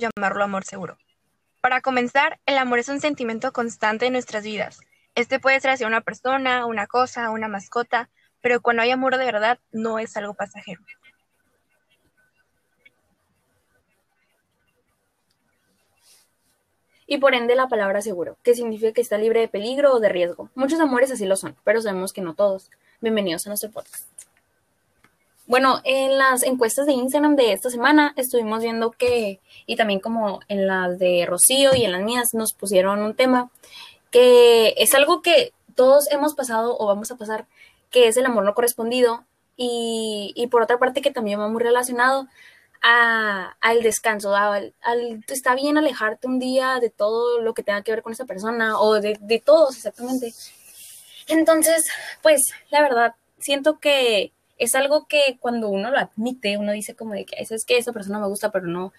llamarlo amor seguro. Para comenzar, el amor es un sentimiento constante en nuestras vidas. Este puede ser hacia una persona, una cosa, una mascota, pero cuando hay amor de verdad, no es algo pasajero. y por ende la palabra seguro, que significa que está libre de peligro o de riesgo. Muchos amores así lo son, pero sabemos que no todos. Bienvenidos a nuestro podcast. Bueno, en las encuestas de Instagram de esta semana estuvimos viendo que, y también como en las de Rocío y en las mías, nos pusieron un tema que es algo que todos hemos pasado o vamos a pasar, que es el amor no correspondido. Y, y por otra parte que también va muy relacionado al descanso, al, está bien alejarte un día de todo lo que tenga que ver con esa persona o de, de todos exactamente. Entonces, pues la verdad, siento que es algo que cuando uno lo admite, uno dice como de que es que esa persona me gusta, pero no,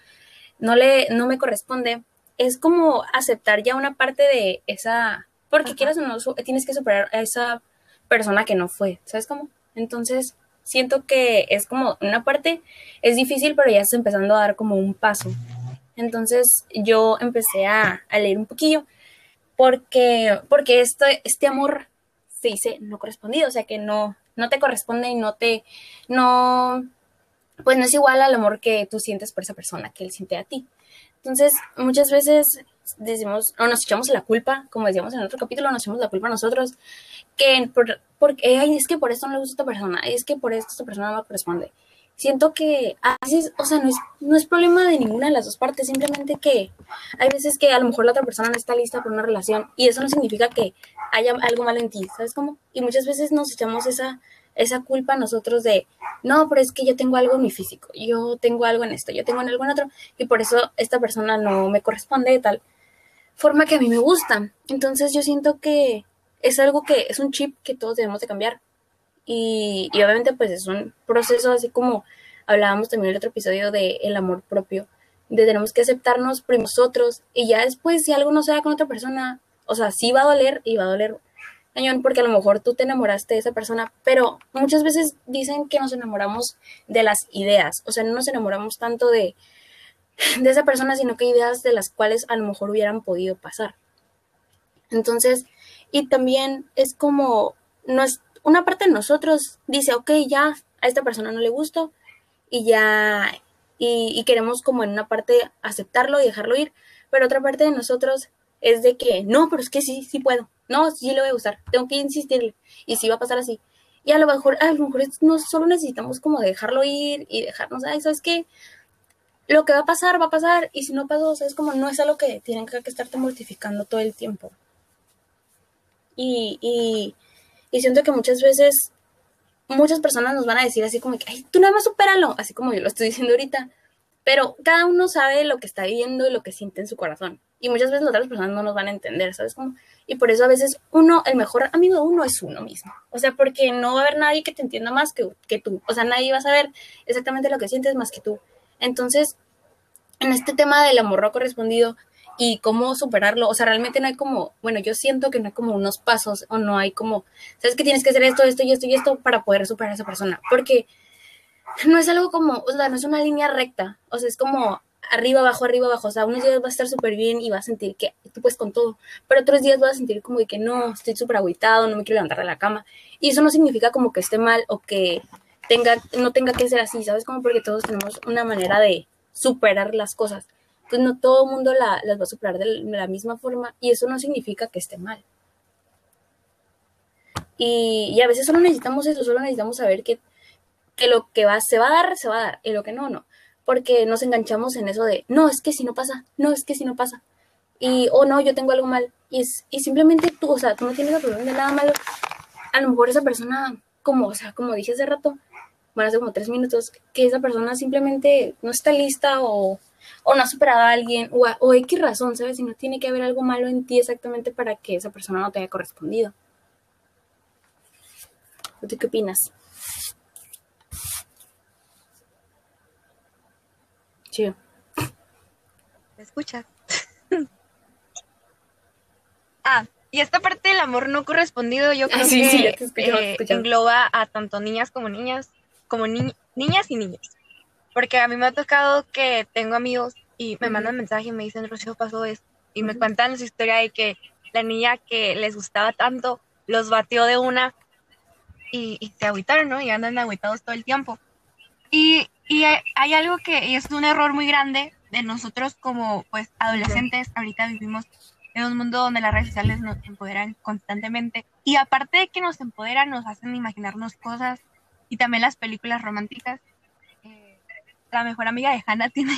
no le, no me corresponde. Es como aceptar ya una parte de esa, porque quieras o no, tienes que superar a esa persona que no fue, ¿sabes cómo? Entonces, siento que es como una parte, es difícil, pero ya estás empezando a dar como un paso. Entonces yo empecé a, leer un poquillo porque, porque este, este amor se dice no correspondido, o sea que no, no te corresponde y no te, no, pues no es igual al amor que tú sientes por esa persona, que él siente a ti. Entonces, muchas veces decimos, o nos echamos la culpa, como decíamos en otro capítulo, nos echamos la culpa a nosotros, que porque, ay, es que por esto no le gusta a esta persona, es que por esto esta persona no me corresponde. Siento que a veces, o sea, no es, no es problema de ninguna de las dos partes, simplemente que hay veces que a lo mejor la otra persona no está lista para una relación y eso no significa que haya algo malo en ti, ¿sabes cómo? Y muchas veces nos echamos esa, esa culpa nosotros de, no, pero es que yo tengo algo en mi físico, yo tengo algo en esto, yo tengo en algo en otro, y por eso esta persona no me corresponde de tal forma que a mí me gusta. Entonces yo siento que es algo que es un chip que todos debemos de cambiar. Y, obviamente pues es un proceso así como hablábamos también en el otro episodio de el amor propio, de tenemos que aceptarnos por nosotros y ya después si algo no se da con otra persona, o sea, sí va a doler y va a doler cañón porque a lo mejor tú te enamoraste de esa persona, pero muchas veces dicen que nos enamoramos de las ideas, o sea, no nos enamoramos tanto de, de esa persona, sino que ideas de las cuales a lo mejor hubieran podido pasar. Entonces, y también es como, no es, una parte de nosotros dice, ok, ya a esta persona no le gusto y ya, y, queremos como en una parte aceptarlo y dejarlo ir, pero otra parte de nosotros es de que, no, pero es que sí, sí puedo, no, sí le voy a gustar, tengo que insistirle y sí va a pasar así. Y a lo mejor, a lo mejor no solo necesitamos como dejarlo ir y dejarnos, ay, ¿sabes qué? Lo que va a pasar, va a pasar, y si no pasó, es como no es algo que tienen que estarte mortificando todo el tiempo. Y, siento que muchas veces muchas personas nos van a decir así como que, ay, tú nada más supéralo, así como yo lo estoy diciendo ahorita. Pero cada uno sabe lo que está viviendo y lo que siente en su corazón. Y muchas veces las otras personas no nos van a entender, ¿sabes cómo? Y por eso a veces uno, el mejor amigo de uno es uno mismo. O sea, porque no va a haber nadie que te entienda más que, que tú. O sea, nadie va a saber exactamente lo que sientes más que tú. Entonces, en este tema del amor no correspondido, y cómo superarlo. O sea, realmente no hay como, bueno, yo siento que no hay como unos pasos o no hay como, sabes que tienes que hacer esto, esto y esto y esto para poder superar a esa persona. Porque no es algo como, o sea, no es una línea recta. O sea, es como arriba, abajo, arriba, abajo. O sea, unos días vas a estar súper bien y vas a sentir que tú puedes con todo. Pero otros días vas a sentir como de que no, estoy súper agüitado, no me quiero levantar de la cama. Y eso no significa como que esté mal o que tenga, no tenga que ser así, ¿sabes? Como porque todos tenemos una manera de superar las cosas pues no todo el mundo la, las va a superar de la misma forma y eso no significa que esté mal. Y, a veces solo necesitamos eso, solo necesitamos saber que, lo que va, se va a dar, se va a dar, y lo que no, no. Porque nos enganchamos en eso de, no, es que si no pasa, no, es que si no pasa. Y, o oh, no, yo tengo algo mal. Y, es, y simplemente tú, o sea, tú no tienes de nada malo. A lo mejor esa persona, como, o sea, como dije hace rato, bueno, hace como tres minutos, que esa persona simplemente no está lista o o no ha superado a alguien, o, o X razón, ¿sabes? Si no tiene que haber algo malo en ti exactamente para que esa persona no te haya correspondido. ¿Tú qué opinas? Sí. ¿Me escuchas? ah, y esta parte del amor no correspondido yo creo que eh, engloba a tanto niñas como niñas, como niñas y niños. Porque a mí me ha tocado que tengo amigos y me mandan mensaje y me dicen, Rocío, pasó esto. Y me cuentan su historia de que la niña que les gustaba tanto los batió de una y, y se agüitaron, ¿no? Y andan agüitados todo el tiempo. Y, y hay algo que es un error muy grande de nosotros como pues adolescentes. Ahorita vivimos en un mundo donde las redes sociales nos empoderan constantemente. Y aparte de que nos empoderan, nos hacen imaginarnos cosas y también las películas románticas. La mejor amiga de Hannah tiene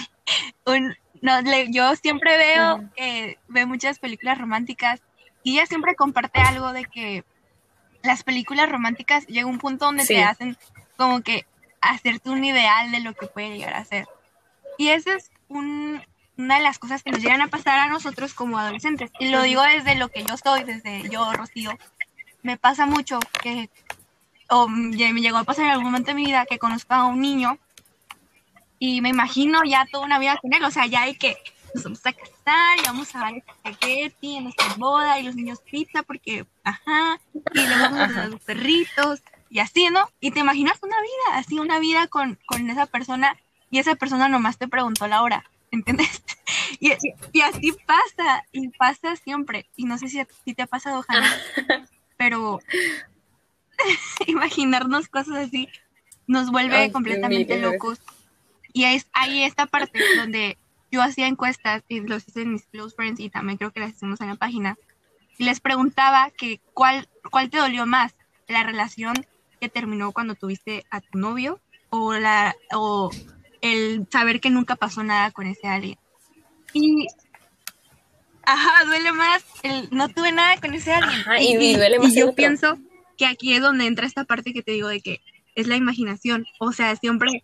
un... No, yo siempre veo, eh, veo muchas películas románticas y ella siempre comparte algo de que las películas románticas llega un punto donde te hacen como que hacerte un ideal de lo que puede llegar a ser. Y esa es una de las cosas que nos llegan a pasar a nosotros como adolescentes. Y lo digo desde lo que yo soy, desde yo, Rocío. Me pasa mucho que, o me llegó a pasar en algún momento de mi vida que conozco a un niño y me imagino ya toda una vida con él. O sea, ya hay que nos vamos a casar y vamos a dar espagueti en nuestra boda y los niños pizza porque, ajá, y luego vamos a los perritos y así, ¿no? Y te imaginas una vida, así una vida con, con esa persona y esa persona nomás te preguntó la hora, ¿entiendes? Y, y, así pasa, y pasa siempre. Y no sé si, si te ha pasado, Hannah, pero imaginarnos cosas así nos vuelve completamente locos. Y es ahí esta parte donde yo hacía encuestas y los hice en mis close friends y también creo que las hicimos en la página. Y les preguntaba que cuál, cuál te dolió más, la relación que terminó cuando tuviste a tu novio o, la, o el saber que nunca pasó nada con ese alguien. Y, ajá, duele más el no tuve nada con ese alguien. y, duele más. Y yo pienso que aquí es donde entra esta parte que te digo de que es la imaginación. O sea, siempre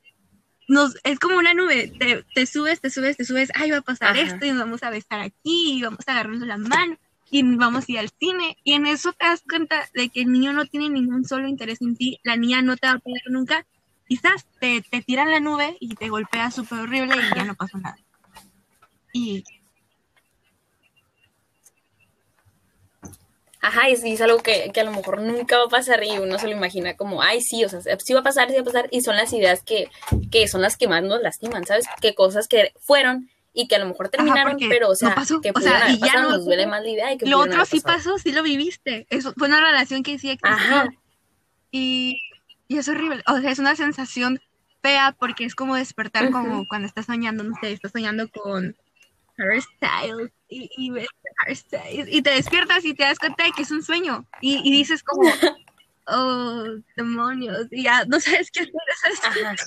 nos, es como una nube, te, subes, te subes, te subes, ay, va a pasar esto y nos vamos a besar aquí y vamos a agarrarnos la mano y vamos a ir al cine y en eso te das cuenta de que el niño no tiene ningún solo interés en ti, la niña no te va a poder nunca, quizás te, te tiran la nube y te golpea súper horrible y ya no pasó nada. Y Ajá, y es algo que, a lo mejor nunca va a pasar y uno se lo imagina como, ay, sí, o sea, sí va a pasar, sí va a pasar, y son las ideas que, que son las que más nos lastiman, ¿sabes? Que cosas que fueron y que a lo mejor terminaron, pero, o sea, que o sea, y ya no, nos duele más la idea. Y que lo otro sí pasó, sí lo viviste, eso fue una relación que sí existió. Ajá. Y, y es horrible, o sea, es una sensación fea porque es como despertar como cuando estás soñando, no sé, estás soñando con hairstyles y, y ves y te despiertas y te das cuenta de que es un sueño. Y, y dices como oh demonios y ya no sabes qué hacer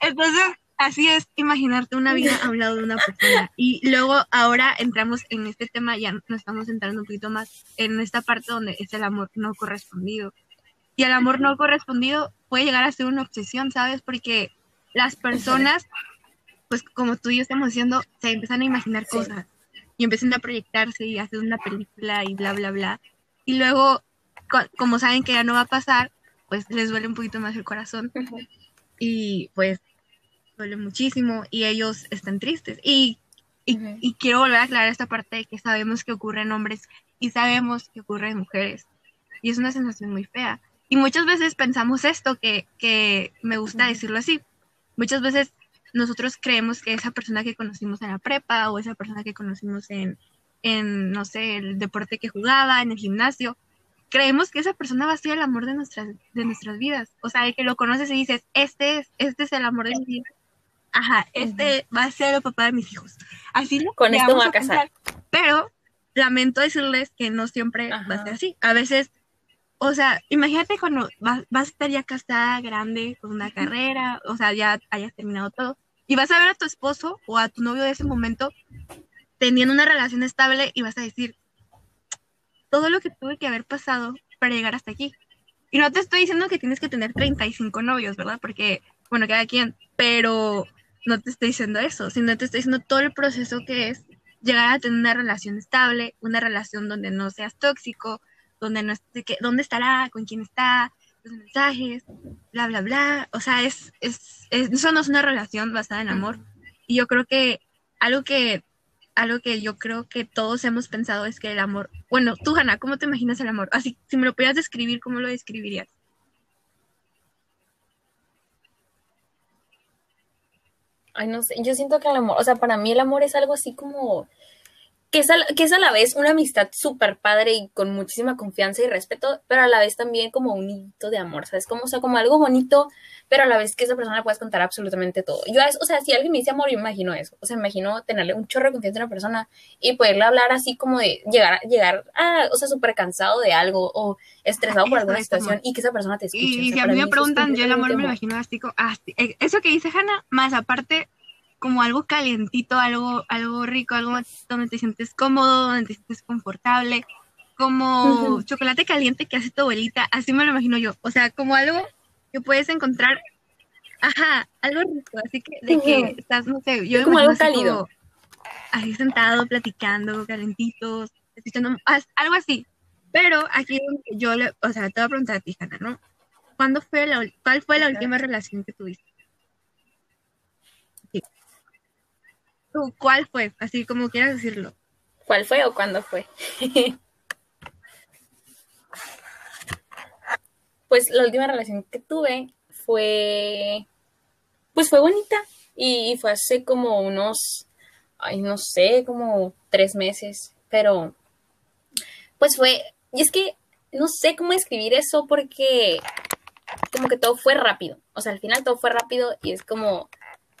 entonces así es imaginarte una vida a un lado de una persona. Y luego ahora entramos en este tema ya nos estamos entrando un poquito más en esta parte donde es el amor no correspondido. Y el amor no correspondido puede llegar a ser una obsesión sabes porque las personas pues como tú y yo estamos diciendo, se empiezan a imaginar cosas y empiezan a proyectarse y hacer una película y bla, bla, bla. Y luego, como saben que ya no va a pasar, pues les duele un poquito más el corazón y pues duele muchísimo y ellos están tristes. Y, y, quiero volver a aclarar esta parte de que sabemos que ocurre en hombres y sabemos que ocurre en mujeres. Y es una sensación muy fea. Y muchas veces pensamos esto, que, que me gusta decirlo así. Muchas veces nosotros creemos que esa persona que conocimos en la prepa o esa persona que conocimos en, en no sé, el deporte que jugaba, en el gimnasio, creemos que esa persona va a ser el amor de nuestras, de nuestras vidas. O sea, que lo conoces y dices, este es, este es el amor de mi vida. Ajá, este va a ser el papá de mis hijos. Así Con esto va a casar. pero lamento decirles que no siempre va a ser así. A veces o sea, imagínate cuando vas, vas, a estar ya casada, grande, con una carrera, o sea, ya hayas terminado todo, y vas a ver a tu esposo o a tu novio de ese momento teniendo una relación estable y vas a decir, todo lo que tuve que haber pasado para llegar hasta aquí. Y no te estoy diciendo que tienes que tener 35 novios, ¿verdad? Porque, bueno, cada quien, pero no te estoy diciendo eso, sino te estoy diciendo todo el proceso que es llegar a tener una relación estable, una relación donde no seas tóxico, donde no que, dónde estará, con quién está, los mensajes, bla, bla, bla. O sea, es, es, eso no es una relación basada en amor. Y yo creo que algo que, algo que yo creo que todos hemos pensado es que el amor, bueno, tú, Hanna, ¿cómo te imaginas el amor? Así, si me lo pudieras describir, ¿cómo lo describirías? Ay, no sé, yo siento que el amor, o sea, para mí el amor es algo así como que es, a, que es a la vez una amistad súper padre y con muchísima confianza y respeto, pero a la vez también como un hito de amor, ¿sabes? Como, o sea, como algo bonito, pero a la vez que esa persona le puedes contar absolutamente todo. Yo, o sea, si alguien me dice amor, yo imagino eso. O sea, imagino tenerle un chorro de confianza a una persona y poderle hablar así como de llegar, llegar a, o sea, súper cansado de algo o estresado por alguna situación y que esa persona te escuche. Y, si a mí me preguntan, yo el amor me lo imagino así como, ah, eh, eso que dice Hannah, más aparte como algo calientito, algo, algo rico, algo donde te sientes cómodo, donde te sientes confortable, como chocolate caliente que hace tu abuelita, así me lo imagino yo, o sea, como algo que puedes encontrar, ajá, algo rico, así que de que estás, no sé, yo como algo cálido. Ahí sentado, platicando, calentitos, algo así. Pero aquí yo le, o sea, te voy a preguntar a ti, Hanna, ¿no? ¿Cuándo fue la, ¿Cuál fue la última relación que tuviste? ¿Cuál fue? Así como quieras decirlo. ¿Cuál fue o cuándo fue? pues la última relación que tuve fue, pues fue bonita y, fue hace como unos, ay, no sé, como tres meses, pero pues fue, y es que no sé cómo escribir eso porque como que todo fue rápido, o sea, al final todo fue rápido y es como,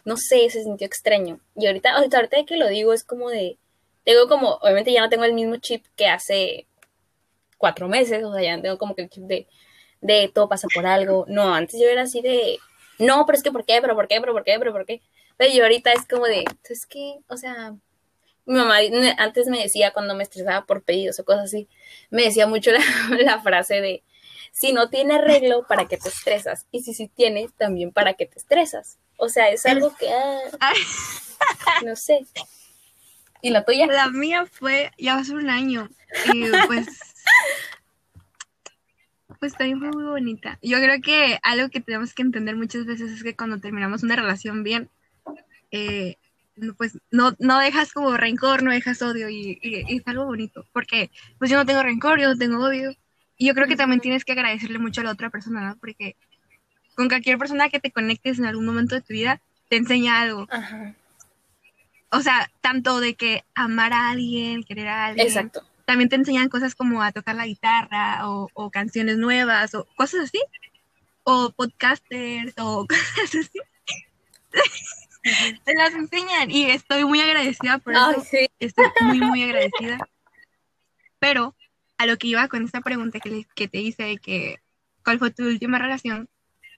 no sé, se sintió extraño. Y ahorita, ahorita, que lo digo es como de, tengo como, obviamente ya no tengo el mismo chip que hace cuatro meses, o sea, ya no tengo como que el chip de, de todo pasa por algo. No, antes yo era así de, no, pero es que ¿por qué? ¿Pero por qué? ¿Pero por qué? ¿Pero por qué? Pero yo ahorita es como de, es que, o sea, mi mamá antes me decía cuando me estresaba por pedidos o cosas así, me decía mucho la, frase de, si no tiene arreglo, ¿para qué te estresas? Y si sí tiene, también ¿para qué te estresas? O sea, es algo que, ah, no sé. ¿Y la tuya? La mía fue, ya hace un año, y pues, pues también fue muy bonita. Yo creo que algo que tenemos que entender muchas veces es que cuando terminamos una relación bien, eh, pues no, no dejas como rencor, no dejas odio y, y, es algo bonito, porque pues yo no tengo rencor, yo no tengo odio, y yo creo que también tienes que agradecerle mucho a la otra persona, ¿no? Porque con cualquier persona que te conectes en algún momento de tu vida, te enseña algo. O sea, tanto de que amar a alguien, querer a alguien. Exacto. También te enseñan cosas como a tocar la guitarra o, canciones nuevas o cosas así. O podcasters o cosas así. te las enseñan y estoy muy agradecida por eso. Estoy muy, muy agradecida. Pero a lo que iba con esta pregunta que, que te hice de que cuál fue tu última relación,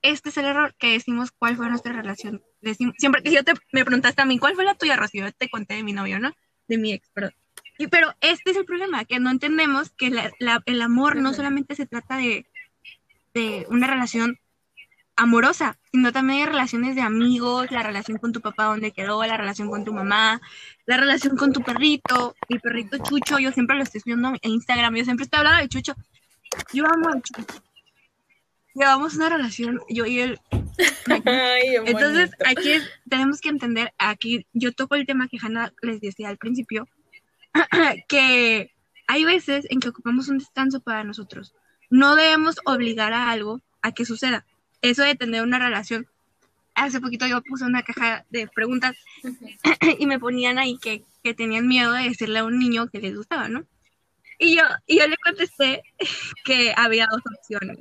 este es el error que decimos cuál fue nuestra relación. Decimos, siempre que yo te me preguntaste a mí, ¿cuál fue la tuya, Rocío? Yo te conté de mi novio, ¿no? De mi ex, pero, y, pero este es el problema, que no entendemos que el amor no solamente se trata de, de una relación amorosa, sino también hay relaciones de amigos, la relación con tu papá donde quedó, la relación con tu mamá, la relación con tu perrito, mi perrito Chucho, yo siempre lo estoy viendo en Instagram, yo siempre estoy hablando de Chucho. Yo amo a Chucho. Llevamos una relación, yo y él. Entonces, aquí tenemos que entender, aquí yo toco el tema que Hannah les decía al principio, que hay veces en que ocupamos un descanso para nosotros. No debemos obligar a algo a que suceda eso de tener una relación. Hace poquito yo puse una caja de preguntas y me ponían ahí que, que, tenían miedo de decirle a un niño que les gustaba, ¿no? Y yo, y yo le contesté que había dos opciones.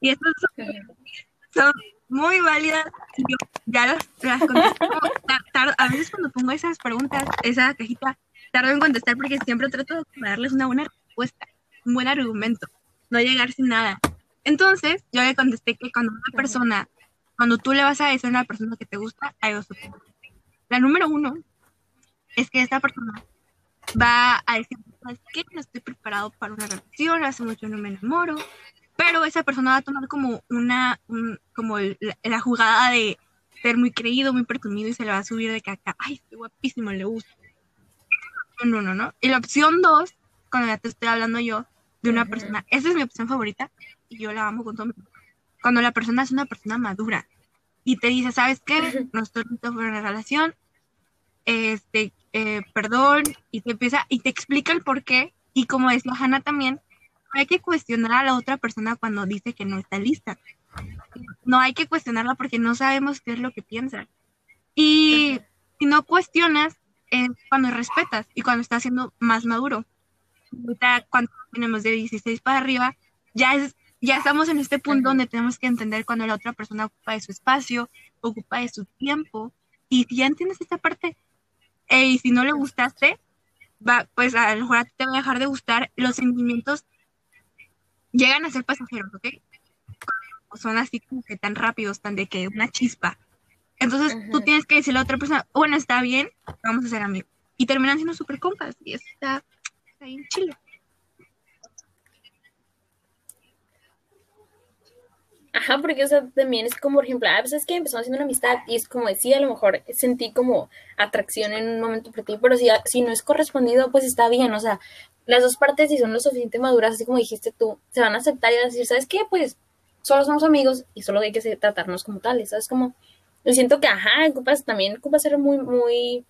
Y estas son, muy válidas. Yo ya las, las contesto. a veces cuando pongo esas preguntas, esa cajita, tardo en contestar porque siempre trato de darles una buena respuesta, un buen argumento, no llegar sin nada. Entonces, yo le contesté que cuando una persona, cuando tú le vas a decir a una persona que te gusta, hay dos opciones. La número uno es que esta persona va a decir, ¿sabes qué? No estoy preparado para una relación, hace mucho no me enamoro, pero esa persona va a tomar como una, como la, jugada de ser muy creído, muy presumido y se le va a subir de caca, ay, estoy guapísimo, le gusta. No, no, no. Y la opción dos, cuando ya te estoy hablando yo, de una persona, esa es mi opción favorita, y yo la amo con todo mi Cuando la persona es una persona madura y te dice, ¿sabes qué? No estoy listo para una relación, este, eh, perdón, y te empieza, y te explica el por qué, y como decía Hanna también, hay que cuestionar a la otra persona cuando dice que no está lista. No hay que cuestionarla porque no sabemos qué es lo que piensa. Y Si no cuestionas, es cuando respetas y cuando estás siendo más maduro. Ahorita, cuando tenemos de 16 para arriba, ya, es, ya estamos en este punto donde tenemos que entender cuando la otra persona ocupa de su espacio, ocupa de su tiempo. Y si ya entiendes esta parte, y si no le gustaste, va, pues a lo mejor te va a dejar de gustar. Los sentimientos llegan a ser pasajeros, ¿ok? Son así como que tan rápidos, tan de que una chispa. Entonces tú tienes que decirle a otra persona, bueno, está bien, vamos a ser amigos. Y terminan siendo súper compas. Y eso está, ahí en Chile. Ajá, porque o sea, también es como, por ejemplo, a ah, veces pues que empezamos haciendo una amistad y es como decía, a lo mejor sentí como atracción en un momento por ti, pero si, si no es correspondido, pues está bien, o sea, las dos partes, si son lo suficiente maduras, así como dijiste tú, se van a aceptar y van a decir, ¿sabes qué? Pues solo somos amigos y solo hay que tratarnos como tales, ¿sabes? Como, yo siento que, ajá, ocupas, también ocupa ser muy, muy,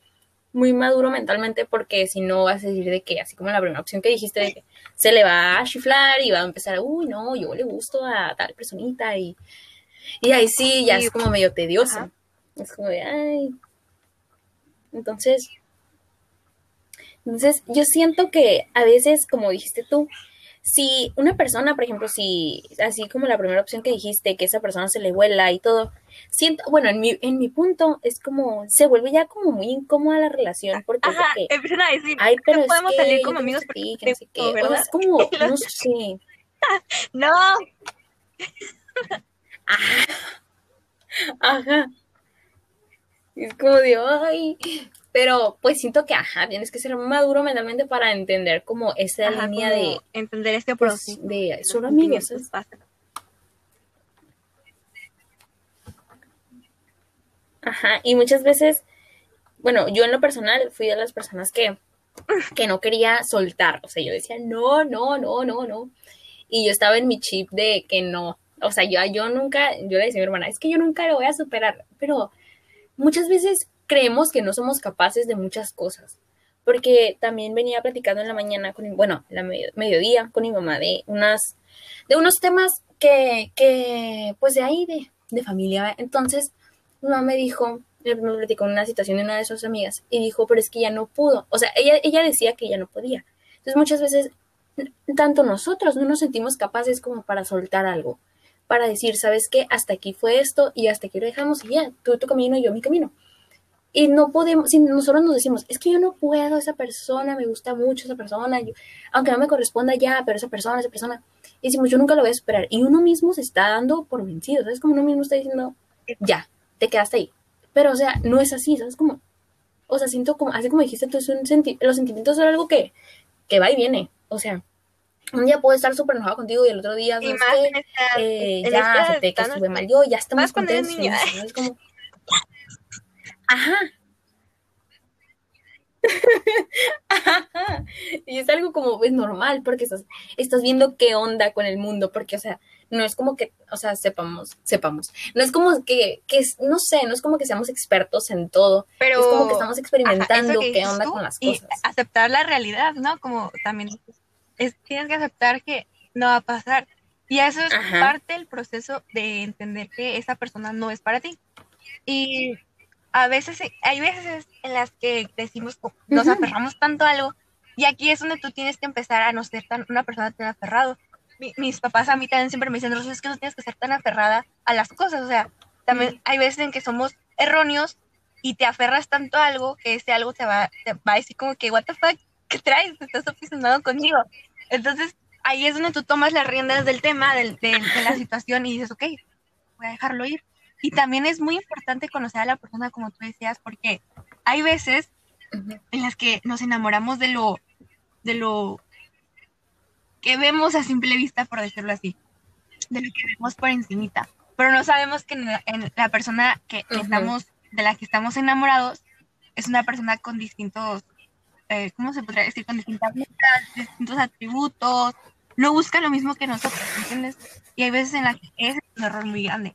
muy maduro mentalmente porque si no vas a decir de que, así como la primera opción que dijiste, de que se le va a chiflar y va a empezar, uy, no, yo le gusto a tal personita y, y ahí sí, ya es como medio tedioso. Es como de, ay. Entonces, entonces, yo siento que a veces, como dijiste tú, si una persona, por ejemplo, si, así como la primera opción que dijiste, que esa persona se le vuela y todo, siento, bueno, en mi, en mi punto es como, se vuelve ya como muy incómoda la relación, porque Ajá, empiezan a decir, ay, pero podemos salir como amigos ti, que no sé es como, no sé. no. Ajá. Ajá. Es como de, ay, pero pues siento que, ajá, tienes que ser maduro mentalmente para entender como esa línea de... Entender este pues, proceso. de solo amigos. Ajá, y muchas veces, bueno, yo en lo personal fui de las personas que, que no quería soltar. O sea, yo decía, no, no, no, no, no. Y yo estaba en mi chip de que no. O sea, yo, yo nunca, yo le decía a mi hermana, es que yo nunca lo voy a superar. Pero muchas veces creemos que no somos capaces de muchas cosas. Porque también venía platicando en la mañana, con, bueno, la mediodía con mi mamá de, unas, de unos temas que, que pues de ahí, de, de familia. Entonces, mi mamá me dijo, me platicó una situación de una de sus amigas y dijo, pero es que ya no pudo. O sea, ella, ella decía que ya no podía. Entonces, muchas veces, tanto nosotros no nos sentimos capaces como para soltar algo, para decir, ¿sabes qué? Hasta aquí fue esto y hasta aquí lo dejamos y ya, tú tu camino y yo mi camino. Y no podemos, si nosotros nos decimos, es que yo no puedo, esa persona, me gusta mucho esa persona, aunque no me corresponda ya, pero esa persona, esa persona, y decimos, yo nunca lo voy a esperar. Y uno mismo se está dando por vencido, ¿sabes? Como uno mismo está diciendo, ya, te quedaste ahí. Pero, o sea, no es así, ¿sabes? Como, o sea, siento como, así como dijiste senti los sentimientos son algo que, que va y viene. O sea, un día puedo estar súper enojado contigo y el otro día, ¿sabes eh, ya acepté que estuve mal yo, ya estamos contentos. Es como, Ajá. Y es algo como, es normal, porque estás, estás viendo qué onda con el mundo, porque, o sea, no es como que, o sea, sepamos, sepamos. No es como que, que no sé, no es como que seamos expertos en todo. Pero es como que estamos experimentando qué onda con las cosas. Y aceptar la realidad, ¿no? Como también es, tienes que aceptar que no va a pasar. Y eso es parte del proceso de entender que esa persona no es para ti. Y a veces, hay veces en las que decimos, nos aferramos tanto a algo, y aquí es donde tú tienes que empezar a no ser tan, una persona tan aferrado. mis papás a mí también siempre me dicen, Rosa, es que no tienes que ser tan aferrada a las cosas, o sea, también hay veces en que somos erróneos y te aferras tanto a algo que ese algo te va, te va a decir como que, what the fuck, ¿qué traes? Estás obsesionado conmigo. Entonces, ahí es donde tú tomas las riendas del tema, de, de la situación y dices, ok, voy a dejarlo ir. Y también es muy importante conocer a la persona, como tú decías, porque hay veces en las que nos enamoramos de lo, de lo que vemos a simple vista, por decirlo así, de lo que vemos por encimita, pero no sabemos que en la, persona que estamos, de la que estamos enamorados, es una persona con distintos, eh, ¿cómo se podría decir? Con distintas distintos atributos, no busca lo mismo que nosotros, ¿entiendes? Y hay veces en las que es un error muy grande.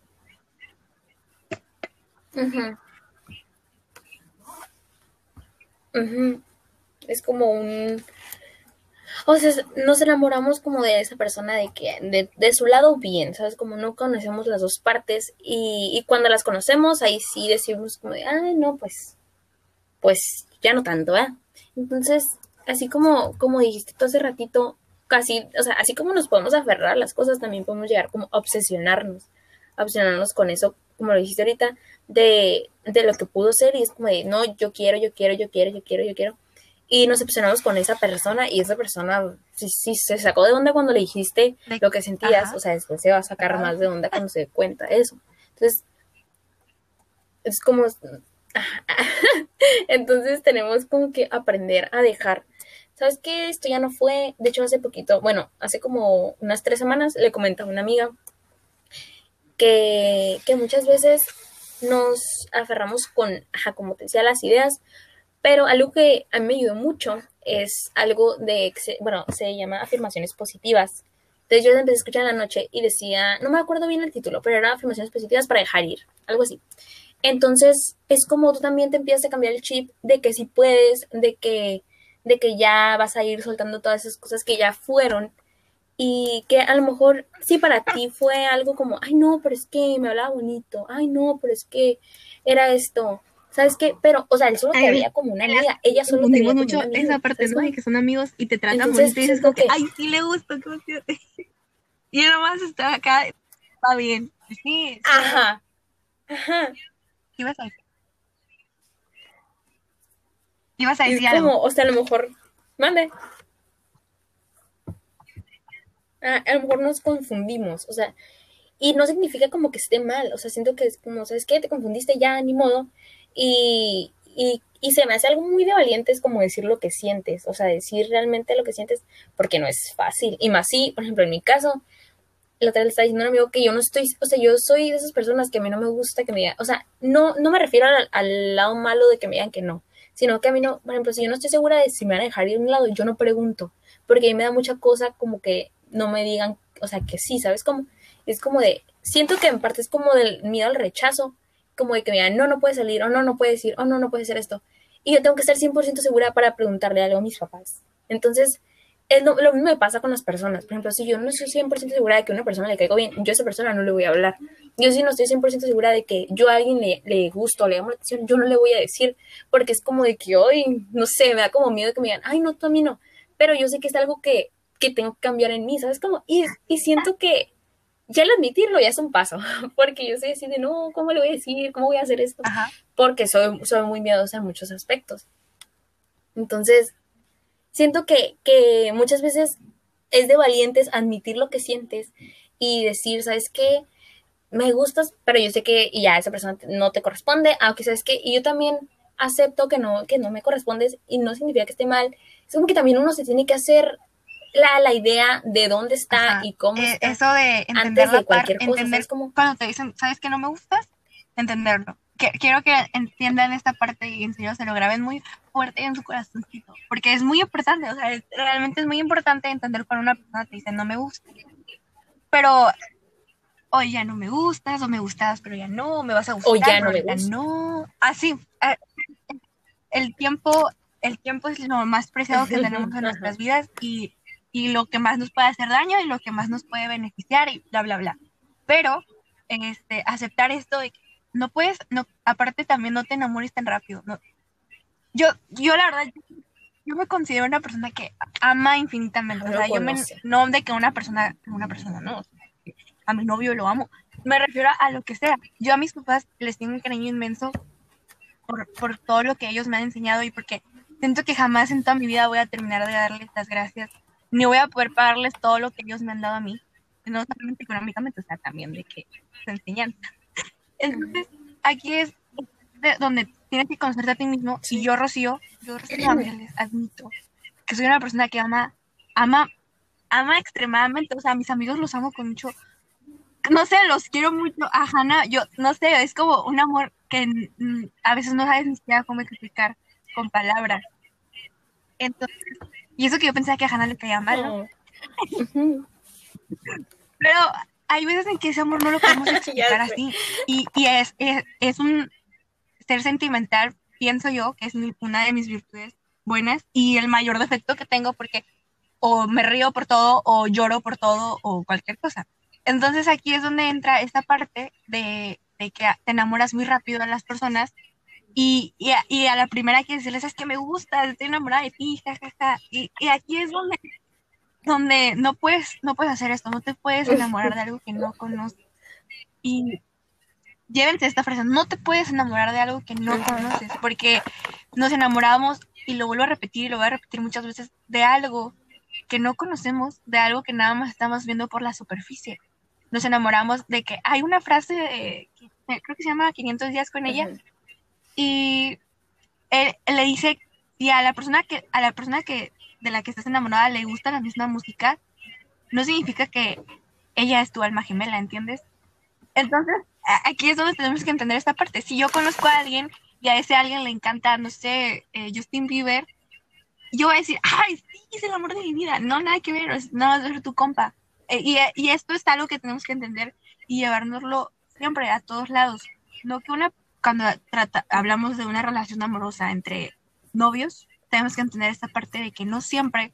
Es como un... O sea, nos enamoramos como de esa persona de que, de, su lado bien, ¿sabes? Como no conocemos las dos partes y, cuando las conocemos, ahí sí decimos como de, ay, no, pues, pues ya no tanto, ¿eh? Entonces, así como, como dijiste tú hace ratito, casi, o sea, así como nos podemos aferrar a las cosas, también podemos llegar como a obsesionarnos, a obsesionarnos con eso, como lo dijiste ahorita, de, de lo que pudo ser y es como de, no, yo quiero, yo quiero, yo quiero, yo quiero, yo quiero. Y nos obsesionamos con esa persona y esa persona sí, sí se sacó de onda cuando le dijiste lo que sentías, o sea, después se va a sacar más de onda cuando se dé cuenta eso. Entonces, es como... Entonces tenemos como que aprender a dejar. ¿Sabes qué? Esto ya no fue. De hecho, hace poquito, bueno, hace como unas tres semanas le comenté a una amiga que, que muchas veces nos aferramos con, como te decía, las ideas, pero algo que a mí me ayudó mucho es algo de, bueno, se llama afirmaciones positivas. Entonces yo empecé a escuchar en la noche y decía, no me acuerdo bien el título, pero era afirmaciones positivas para dejar ir, algo así. Entonces es como tú también te empiezas a cambiar el chip de que si puedes, de que, de que ya vas a ir soltando todas esas cosas que ya fueron y que a lo mejor sí para ti fue algo como, ay no, pero es que me hablaba bonito, ay no, pero es que era esto, ¿sabes qué? Pero, o sea, él solo te veía como una amiga, ella solo te veía mucho esa parte, ¿no? De que son amigos y te tratan bonito y dices como que, ay, sí le gusta, Y nomás está acá, va bien. Sí, Ajá. Ajá. ¿Qué ibas a decir? Ibas a decir algo. Como, o sea, a lo mejor, mande. Ah, a lo mejor nos confundimos, o sea, y no significa como que esté mal, o sea, siento que es como, ¿sabes qué? Te confundiste ya, ni modo, y, y, y se me hace algo muy de valientes como decir lo que sientes, o sea, decir realmente lo que sientes, porque no es fácil, y más si, por ejemplo, en mi caso, la otra vez le estaba diciendo a un amigo que yo no estoy, o sea, yo soy de esas personas que a mí no me gusta que me digan, o sea, no, no me refiero al, al lado malo de que me digan que no, sino que a mí no, por ejemplo, si yo no estoy segura de si me van a dejar ir a un lado, yo no pregunto, porque a mí me da mucha cosa como que no me digan, o sea, que sí, ¿sabes cómo? Es como de, siento que en parte es como del miedo al rechazo, como de que me digan, no, no puede salir, o no, no puede decir, o no, no puede hacer esto. Y yo tengo que estar 100% segura para preguntarle algo a mis papás. Entonces, es lo, mismo me pasa con las personas. Por ejemplo, si yo no estoy 100% segura de que a una persona le caigo bien, yo a esa persona no le voy a hablar. Yo si no estoy 100% segura de que yo a alguien le, le gusto, le llamo la atención, yo no le voy a decir, porque es como de que hoy, no sé, me da como miedo que me digan, ay, no, tú a mí no. Pero yo sé que es algo que que tengo que cambiar en mí, ¿sabes? Como, y, y siento que ya el admitirlo ya es un paso, porque yo soy así de, no, ¿cómo le voy a decir? ¿Cómo voy a hacer esto? Porque soy, soy muy miedosa en muchos aspectos. Entonces, siento que, que muchas veces es de valientes admitir lo que sientes y decir, ¿sabes qué? Me gustas, pero yo sé que ya esa persona no te corresponde, aunque sabes que, y yo también acepto que no, que no me correspondes y no significa que esté mal. Es como que también uno se tiene que hacer la, la idea de dónde está y cómo eh, está. Eso de entender antes de cualquier cosa. Entender, como... Cuando te dicen, ¿sabes que no me gustas? Entenderlo. Que, quiero que entiendan esta parte y en serio se lo graben muy fuerte en su corazoncito. Porque es muy importante, o sea, realmente es muy importante entender cuando una persona te dice no me gusta. Pero hoy ya no me gustas, o me gustas, pero ya no, me vas a gustar. O ya no me gustas. No, así. El tiempo, el tiempo es lo más preciado que tenemos en nuestras vidas y y lo que más nos puede hacer daño y lo que más nos puede beneficiar y bla, bla, bla. Pero este, aceptar esto de que no puedes, no, aparte también no te enamores tan rápido. No. Yo, yo la verdad, yo me considero una persona que ama infinitamente. o sea, yo me, no de que una persona, una persona no, a mi novio lo amo. Me refiero a lo que sea. Yo a mis papás les tengo un cariño inmenso por, por todo lo que ellos me han enseñado y porque siento que jamás en toda mi vida voy a terminar de darles las gracias ni voy a poder pagarles todo lo que ellos me han dado a mí, no solamente económicamente, o sea, también de que se enseñanza. Entonces, aquí es donde tienes que conocerte a ti mismo. Y yo, Rocío, yo, Rocío, admito que soy una persona que ama, ama, ama extremadamente. O sea, a mis amigos los amo con mucho. No sé, los quiero mucho. A Hannah, yo, no sé, es como un amor que a veces no sabes ni siquiera cómo explicar con palabras. Entonces, y eso que yo pensaba que a Hannah le caía mal, Pero hay veces en que ese amor no lo podemos explicar así. Y, y es, es, un ser sentimental, pienso yo, que es una de mis virtudes buenas y el mayor defecto que tengo porque o me río por todo o lloro por todo o cualquier cosa. Entonces aquí es donde entra esta parte de, de que te enamoras muy rápido de las personas Y, y, a, la primera que decirles es que me gusta, estoy enamorada de ti, jajaja. Y, y aquí es donde, donde no puedes, no puedes hacer esto, no te puedes enamorar de algo que no conoces. Y llévense esta frase, no te puedes enamorar de algo que no conoces, porque nos enamoramos, y lo vuelvo a repetir y lo voy a repetir muchas veces, de algo que no conocemos, de algo que nada más estamos viendo por la superficie. Nos enamoramos de que hay una frase, creo que se llama 500 días con ella, y él, le dice, si a la persona que, a la persona que, de la que estás enamorada le gusta la misma música, no significa que ella es tu alma gemela, ¿entiendes? Entonces, aquí es donde tenemos que entender esta parte. Si yo conozco a alguien y a ese alguien le encanta, no sé, eh, Justin Bieber, yo voy a decir, ay, sí, es el amor de mi vida. No, nada que ver, es, no es tu compa. Eh, y, y, esto es algo que tenemos que entender y llevárnoslo siempre a todos lados. No que una, cuando trata, hablamos de una relación amorosa entre novios, tenemos que entender esta parte de que no siempre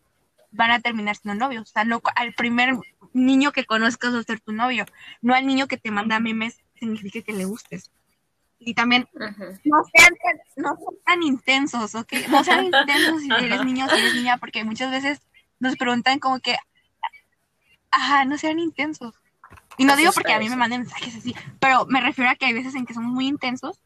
van a terminar siendo novios. O sea, no al primer niño que conozcas va a ser tu novio, no al niño que te manda memes significa que le gustes. Y también no, sean, no tan intensos, ¿ok? No sean intensos si eres niño o si eres niña, porque muchas veces nos preguntan como que, ajá, no sean intensos. Y no digo porque a mí me manden mensajes así, pero me refiero a que hay veces en que somos muy intensos,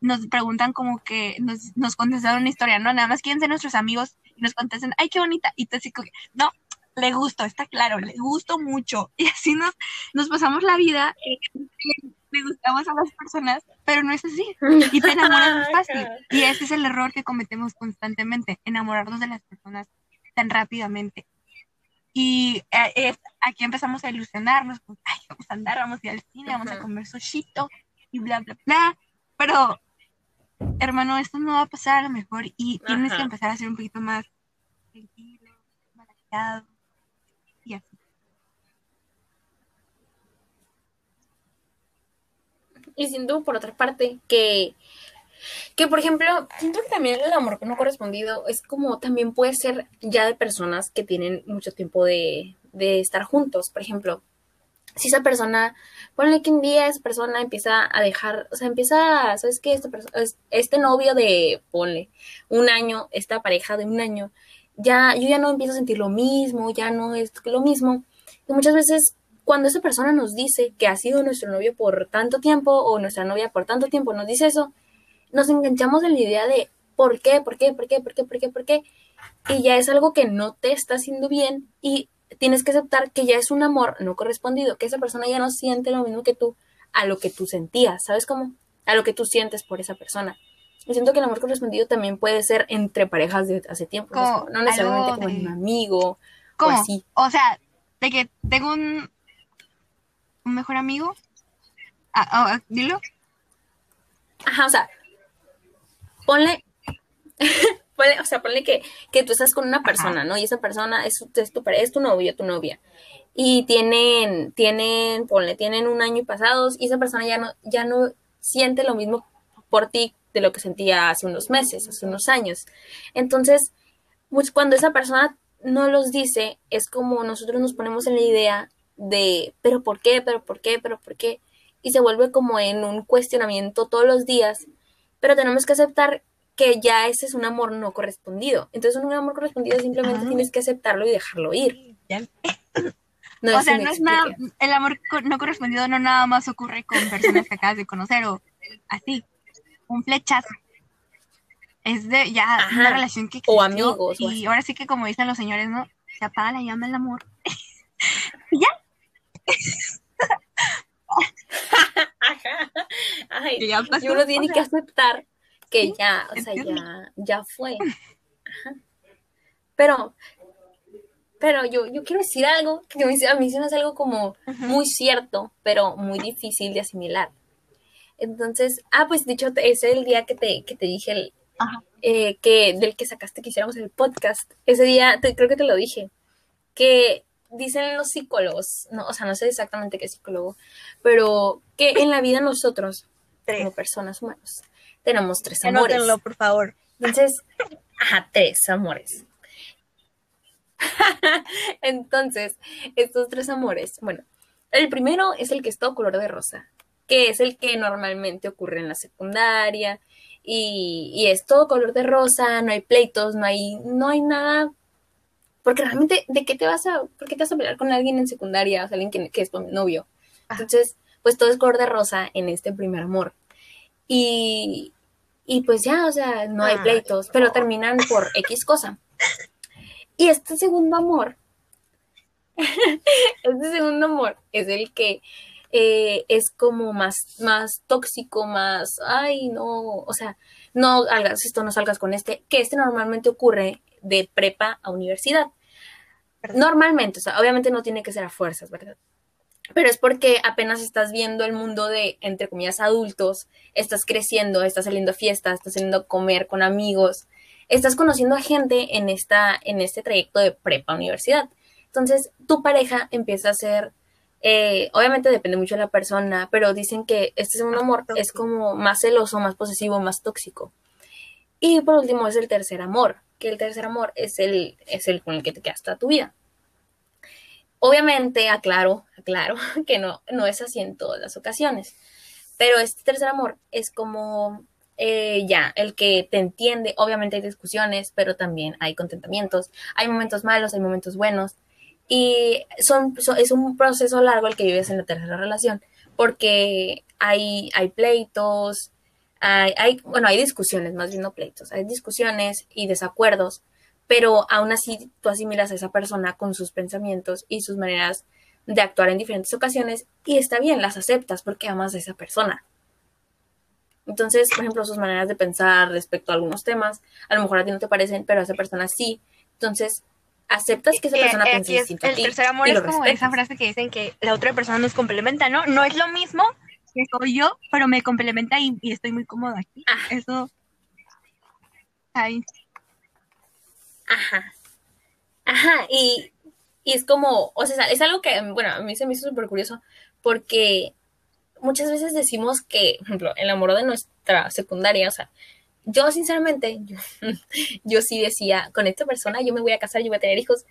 nos preguntan como que nos, nos contestaron una historia, ¿no? Nada más quieren ser nuestros amigos y nos contestan, ay, qué bonita. Y te digo, no, le gusto, está claro, le gusto mucho. Y así nos, nos pasamos la vida, eh, le gustamos a las personas, pero no es así. Y te enamoras fácil. Y ese es el error que cometemos constantemente, enamorarnos de las personas tan rápidamente. Y eh, aquí empezamos a ilusionarnos, pues, ay, vamos a andar, vamos a ir al cine, vamos a comer sushito y bla, bla, bla. Pero, hermano, esto no va a pasar a lo mejor y tienes que empezar a ser un poquito más tranquilo, balanceado y así. Y siento, por otra parte, que, que, por ejemplo, siento que también el amor no correspondido es como también puede ser ya de personas que tienen mucho tiempo de, de estar juntos. Por ejemplo, si esa persona, ponle que un día esa persona empieza a dejar, o sea, empieza, ¿sabes qué? Este, este novio de, ponle, un año, esta pareja de un año, ya, yo ya no empiezo a sentir lo mismo, ya no es lo mismo. Y muchas veces cuando esa persona nos dice que ha sido nuestro novio por tanto tiempo o nuestra novia por tanto tiempo nos dice eso, nos enganchamos en la idea de ¿por qué? ¿por qué? ¿por qué? ¿por qué? ¿por qué? ¿por qué? Y ya es algo que no te está haciendo bien y tienes que aceptar que ya es un amor no correspondido, que esa persona ya no siente lo mismo que tú a lo que tú sentías, ¿sabes cómo? A lo que tú sientes por esa persona. Yo siento que el amor correspondido también puede ser entre parejas de hace tiempo, no necesariamente como un amigo o así. O sea, de que tengo un, un mejor amigo. Ah, ah, dilo. Ajá, o sea, ponle, o sea, ponle que, que, tú estás con una persona, ¿no? Y esa persona es, es, tu, es tu novio, tu novia. Y tienen, tienen, ponle, tienen un año y pasados y esa persona ya no, ya no siente lo mismo por ti de lo que sentía hace unos meses, hace unos años. Entonces, pues, cuando esa persona no los dice, es como nosotros nos ponemos en la idea de, pero ¿por qué? ¿Pero por qué? ¿Pero por qué? Y se vuelve como en un cuestionamiento todos los días, pero tenemos que aceptar que ya ese es un amor no correspondido. Entonces un amor correspondido simplemente tienes que aceptarlo y dejarlo ir. o sea, no es nada, el amor no correspondido no nada más ocurre con personas que acabas de conocer o así, un flechazo. Es de ya una relación que o amigos. Y ahora sí que como dicen los señores, ¿no? Se apaga la llama del amor. y ya, y uno tiene que aceptar que ya, o sea, ya, ya fue. Pero, pero yo, yo quiero decir algo que a mí se me hace algo como muy cierto, pero muy difícil de asimilar. Entonces, ah, pues dicho, ese es el día que te, que te dije eh, que del que sacaste que hiciéramos el podcast. Ese día, creo que te lo dije, que dicen los psicólogos, no, o sea, no sé exactamente qué psicólogo, pero que en la vida nosotros, como personas humanas, tenemos tres amores. Anótenlo, por favor. Entonces, ajá, tres amores. Entonces, estos tres amores, bueno, el primero es el que es todo color de rosa. que es el que normalmente ocurre en la secundaria y, y, es todo color de rosa, no hay pleitos, no hay, no hay nada. Porque realmente, ¿de qué te vas a, por qué te vas a pelear con alguien en secundaria, o sea, alguien que, que es tu novio? Entonces, pues todo es color de rosa en este primer amor. Y, y pues ya, o sea, no hay pleitos, pero terminan por X cosa. Y este segundo amor, este segundo amor es el que eh, es como más, más tóxico, más, ay, no, o sea, no hagas esto, no salgas con este, que este normalmente ocurre de prepa a universidad. Normalmente, o sea, obviamente no tiene que ser a fuerzas, ¿verdad? Pero es porque apenas estás viendo el mundo de, entre comillas, adultos, estás creciendo, estás saliendo a fiestas, estás saliendo a comer con amigos, estás conociendo a gente en, esta, en este trayecto de prepa universidad. Entonces, tu pareja empieza a ser eh, obviamente depende mucho de la persona, pero dicen que este segundo amor es como más celoso, más posesivo, más tóxico. Y por último es el tercer amor, que el tercer amor es el, es el con el que te quedas toda tu vida. Obviamente, aclaro, aclaro que no, no es así en todas las ocasiones, pero este tercer amor es como eh, ya, el que te entiende, obviamente hay discusiones, pero también hay contentamientos, hay momentos malos, hay momentos buenos, y son, es un proceso largo el que vives en la tercera relación, porque hay, hay pleitos, hay, hay, bueno, hay discusiones, más bien no pleitos, hay discusiones y desacuerdos, pero aún así tú asimilas a esa persona con sus pensamientos y sus maneras de actuar en diferentes ocasiones y está bien, las aceptas porque amas a esa persona. Entonces, por ejemplo, sus maneras de pensar respecto a algunos temas, a lo mejor a ti no te parecen, pero a esa persona sí. Entonces, aceptas que esa persona piense distinto El tercer amor es como esa frase que dicen que la otra persona nos complementa, ¿no? No es lo mismo que soy yo, pero me complementa y, estoy muy cómoda aquí. Ah. Eso. Ahí. Ajá. Ajá, y, y es como, o sea, es algo que, bueno, a mí se me hizo súper curioso porque muchas veces decimos que, por ejemplo, el amor de nuestra secundaria, o sea, yo sinceramente, yo, sí decía, con esta persona yo me voy a casar, yo voy a tener hijos,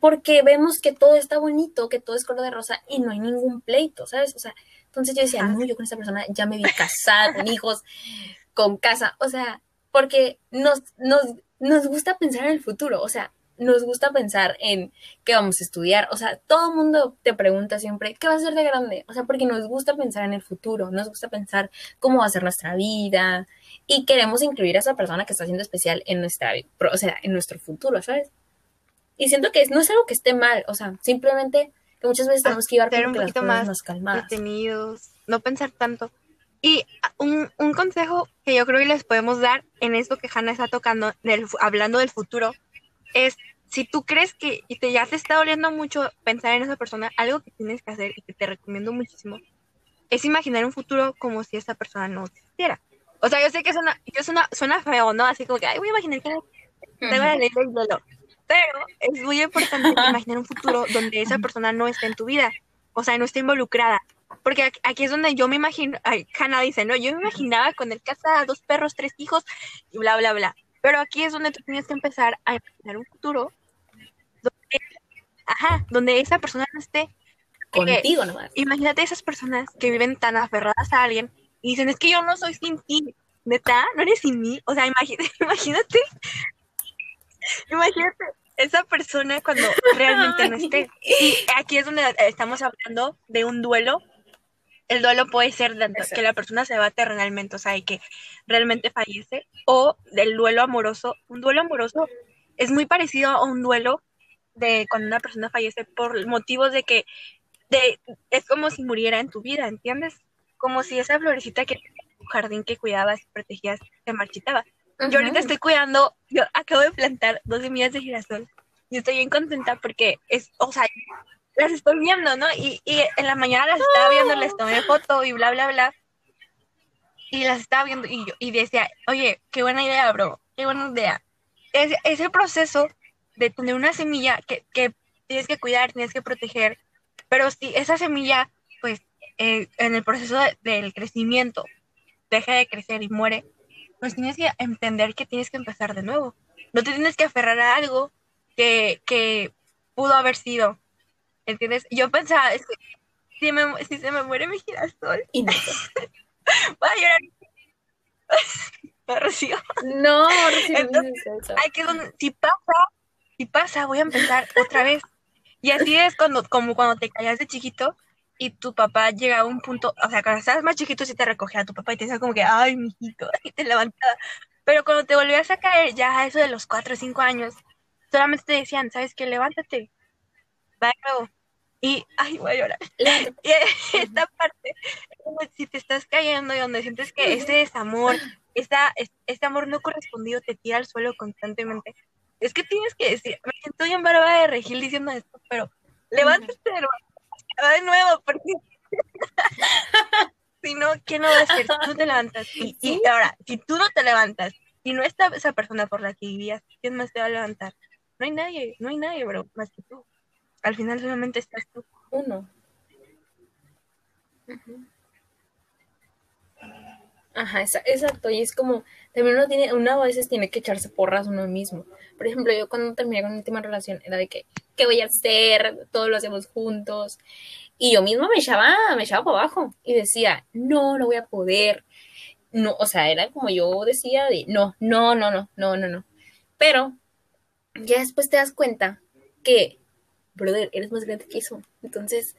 porque vemos que todo está bonito, que todo es color de rosa y no hay ningún pleito, ¿sabes? O sea, entonces yo decía, no, yo con esta persona ya me vi casada, con hijos, con casa, o sea, porque nos, nos, nos gusta pensar en el futuro, o sea, nos gusta pensar en qué vamos a estudiar. O sea, todo el mundo te pregunta siempre, ¿qué va a ser de grande? O sea, porque nos gusta pensar en el futuro, nos gusta pensar cómo va a ser nuestra vida y queremos incluir a esa persona que está siendo especial en nuestra, o sea, en nuestro futuro, ¿sabes? Y siento que no es algo que esté mal, o sea, simplemente que muchas veces tenemos que llevar un poquito más, más calmadas. detenidos, no pensar tanto. Y un, un, consejo que yo creo que les podemos dar en esto que Hannah está tocando, hablando del futuro, es si tú crees que y te, ya te está doliendo mucho pensar en esa persona, algo que tienes que hacer y que te recomiendo muchísimo es imaginar un futuro como si esa persona no existiera. O sea, yo sé que suena, yo suena, suena feo, ¿no? Así como que, ay, voy a imaginar que tengo la ley del hielo. Pero es muy importante imaginar un futuro donde esa persona no esté en tu vida. O sea, no esté involucrada. Porque aquí es donde yo me imagino, ay, Hannah dice, no, yo me imaginaba con el casa, dos perros, tres hijos y bla, bla, bla. Pero aquí es donde tú tienes que empezar a imaginar un futuro donde, ajá, donde esa persona no esté contigo nomás. Imagínate esas personas que viven tan aferradas a alguien y dicen, es que yo no soy sin ti, neta, no eres sin mí. O sea, imagínate, imagínate, imagínate esa persona cuando realmente no esté. Y aquí es donde estamos hablando de un duelo el duelo puede ser de que la persona se va terrenalmente, o sea, y que realmente fallece, o del duelo amoroso. Un duelo amoroso es muy parecido a un duelo de cuando una persona fallece por motivos de que de, es como si muriera en tu vida, ¿entiendes? Como si esa florecita que tu jardín que cuidabas y protegías se marchitaba. Yo ahorita estoy cuidando, yo acabo de plantar dos semillas de girasol y estoy bien contenta porque es, o sea, las estoy viendo, ¿no? Y, y en la mañana las estaba viendo, les tomé foto y bla, bla, bla. Y las estaba viendo y, yo, y decía, oye, qué buena idea, bro, qué buena idea. Es, es el proceso de tener una semilla que, que tienes que cuidar, tienes que proteger, pero si esa semilla, pues, eh, en el proceso del crecimiento, deja de crecer y muere, pues tienes que entender que tienes que empezar de nuevo. No te tienes que aferrar a algo que, que pudo haber sido ¿entiendes? Yo pensaba, es que si, me, si se me muere mi girasol, Y no. voy a llorar. No, Rocío. No, Rocío, Entonces, dices eso. Ay, que si pasa, si pasa, voy a empezar otra vez. Y así es cuando, como cuando te caías de chiquito y tu papá llegaba a un punto, o sea, cuando estabas más chiquito sí te recogía a tu papá y te decía como que, ay, mijito, y te levantaba. Pero cuando te volvías a caer, ya a eso de los cuatro o cinco años, solamente te decían, ¿sabes qué? Levántate, va de nuevo. Y, ay, voy a llorar. Y esta parte, si te estás cayendo y donde sientes que ese desamor, esta, es- este amor no correspondido te tira al suelo constantemente. Es que tienes que decir, me siento bien Bárbara de Regil diciendo esto, pero levántate va de nuevo, porque si no, ¿qué no va a hacer? Tú te levantas. Y, y ahora, si tú no te levantas, y no está esa persona por la que vivías, ¿quién más te va a levantar? No hay nadie, no hay nadie, bro, más que tú. Al final solamente estás tú. Uno. Ajá, exacto. Y es como, también uno tiene, uno a veces tiene que echarse porras uno mismo. Por ejemplo, yo cuando terminé con mi última relación era de que, ¿qué voy a hacer? Todo lo hacemos juntos. Y yo misma me echaba, me echaba para abajo y decía, no, no voy a poder. No, o sea, era como yo decía de, no, no, no, no, no, no, no. Pero ya después te das cuenta que, brother, eres más grande que eso. Entonces,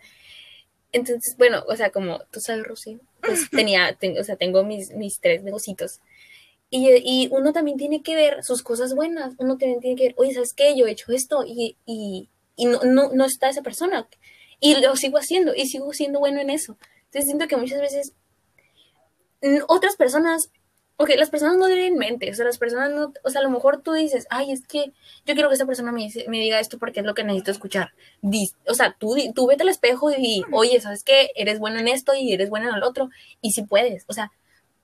entonces, bueno, o sea, como tú sabes, Rocío, pues tenía, ten- o sea, tengo mis, mis tres negocitos. Y, uno también tiene que ver sus cosas buenas. Uno también tiene que ver, oye, ¿sabes qué? Yo he hecho esto y, y, y no, no, no está esa persona. Y lo sigo haciendo y sigo siendo bueno en eso. Entonces siento que muchas veces otras personas, ok, las personas no tienen mente, o sea, las personas no, o sea, a lo mejor tú dices, ay, es que yo quiero que esta persona me, me diga esto porque es lo que necesito escuchar. O sea, tú, tú vete al espejo y, oye, ¿sabes qué? Eres bueno en esto y eres bueno en el otro, y si puedes, o sea,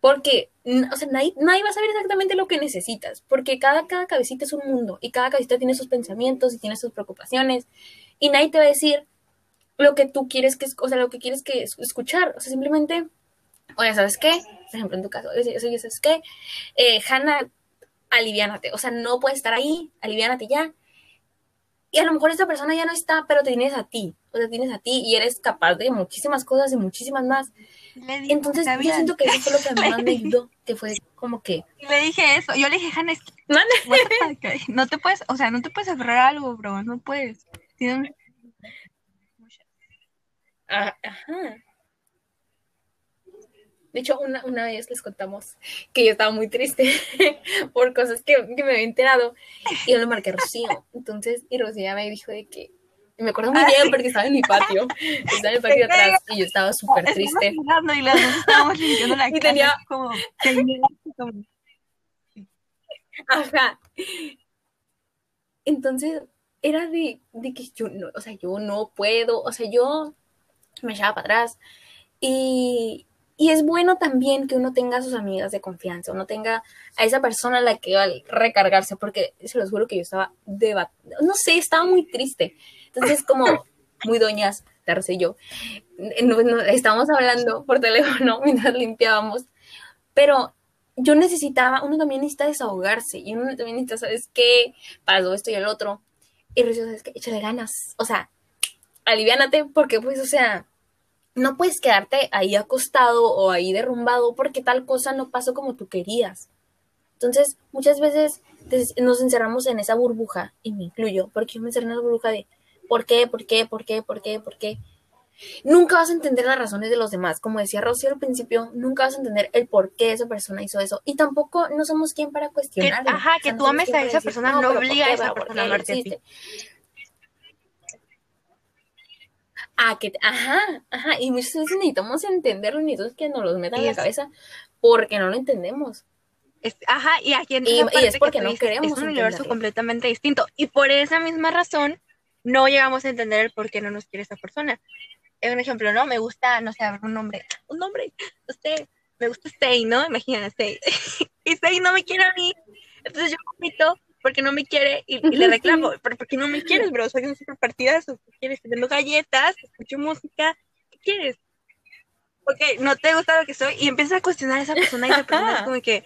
porque, o sea, nadie, nadie va a saber exactamente lo que necesitas, porque cada, cada cabecita es un mundo, y cada cabecita tiene sus pensamientos y tiene sus preocupaciones, y nadie te va a decir lo que tú quieres que, o sea, lo que quieres que es- escuchar, o sea, simplemente, oye, ¿sabes qué? Por ejemplo, en tu caso, oye, ¿sabes qué? Eh, Hannah, aliviánate, o sea, no puedes estar ahí, aliviánate ya. Y a lo mejor esta persona ya no está, pero te tienes a ti, o sea, tienes a ti y eres capaz de muchísimas cosas y muchísimas más. Le dije, Entonces, yo siento que eso fue lo que a mí más me ayudó, que fue como que, Le dije eso. Yo le dije, Hannah, es que Mande. what the fuck? no te puedes, o sea, no te puedes aferrar a algo, bro. No puedes. Tienes- Ah, Ajá. De hecho, una, una vez les contamos que yo estaba muy triste por cosas que, que me había enterado y yo le marqué a Rocío. Entonces, y Rocío me dijo de que, y me acuerdo muy bien porque estaba en mi patio, estaba en el patio de atrás y yo estaba súper triste. Y las dos estábamos limpiando la Y casa. tenía- como, Ajá. Entonces, era de, de que yo no, o sea, yo no puedo, o sea, yo me echaba para atrás. Y, y es bueno también que uno tenga a sus amigas de confianza, uno tenga a esa persona a la que va a recargarse, porque se los juro que yo estaba debatiendo, no sé, estaba muy triste. Entonces, como muy doñas, Darce y yo, no, estábamos hablando por teléfono mientras limpiábamos, pero yo necesitaba, uno también necesita desahogarse y uno también necesita, ¿sabes qué? Pasó esto y el otro. Y Rocío, ¿sabes qué? Échale ganas. O sea, aliviánate porque, pues, o sea, no puedes quedarte ahí acostado o ahí derrumbado porque tal cosa no pasó como tú querías. Entonces, muchas veces nos encerramos en esa burbuja, y me incluyo, porque yo me encerré en la burbuja de ¿por qué? ¿por qué? ¿por qué? ¿por qué? ¿por qué? Nunca vas a entender las razones de los demás. Como decía Rocío al principio, nunca vas a entender el por qué esa persona hizo eso. Y tampoco no somos quien para que, cuestionarlo. ajá, que no tú ames a esa decir, persona no pero ¿por obliga a esa ¿Pero por persona a amarte a ti. Ah, que, ajá, ajá, y muchas veces necesitamos entenderlo, necesitamos que nos los metan en la cabeza porque no lo entendemos. Es- ajá, y aquí entra Y- y es porque que no dices, queremos Es un universo completamente distinto. Y por esa misma razón, no llegamos a entender el por qué no nos quiere esa persona. Es un ejemplo, ¿no? Me gusta, no sé, un nombre. Un nombre. Usted, me gusta Stay, ¿no? Imagínate. y Stay no me quiere a mí. Entonces yo vomito porque no me quiere y, y le reclamo. ¿Pero por qué no me quieres, bro? Soy un super partidazo. ¿Qué quieres? Te vendo galletas, escucho música. ¿Qué quieres? Ok, no te gusta lo que soy y empiezas a cuestionar a esa persona y esa persona es como que,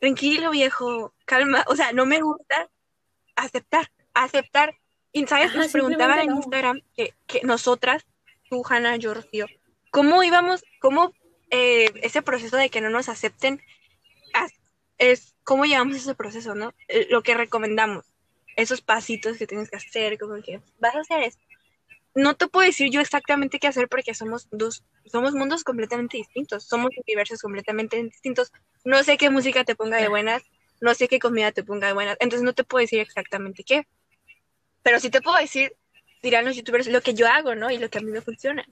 tranquilo viejo, calma, o sea, no me gusta aceptar, aceptar. Y sabes, Ajá, nos preguntaban en no. Instagram que, que nosotras tú, Hannah, yo, Rocío, cómo íbamos, cómo eh, ese proceso de que no nos acepten es cómo llevamos ese proceso, ¿no? Eh, lo que recomendamos, esos pasitos que tienes que hacer, como que vas a hacer esto. No te puedo decir yo exactamente qué hacer porque somos dos, somos mundos completamente distintos, somos universos completamente distintos. No sé qué música te ponga de buenas, no sé qué comida te ponga de buenas, entonces no te puedo decir exactamente qué. Pero sí te puedo decir, dirán los youtubers, lo que yo hago, ¿no? Y lo que a mí me funciona.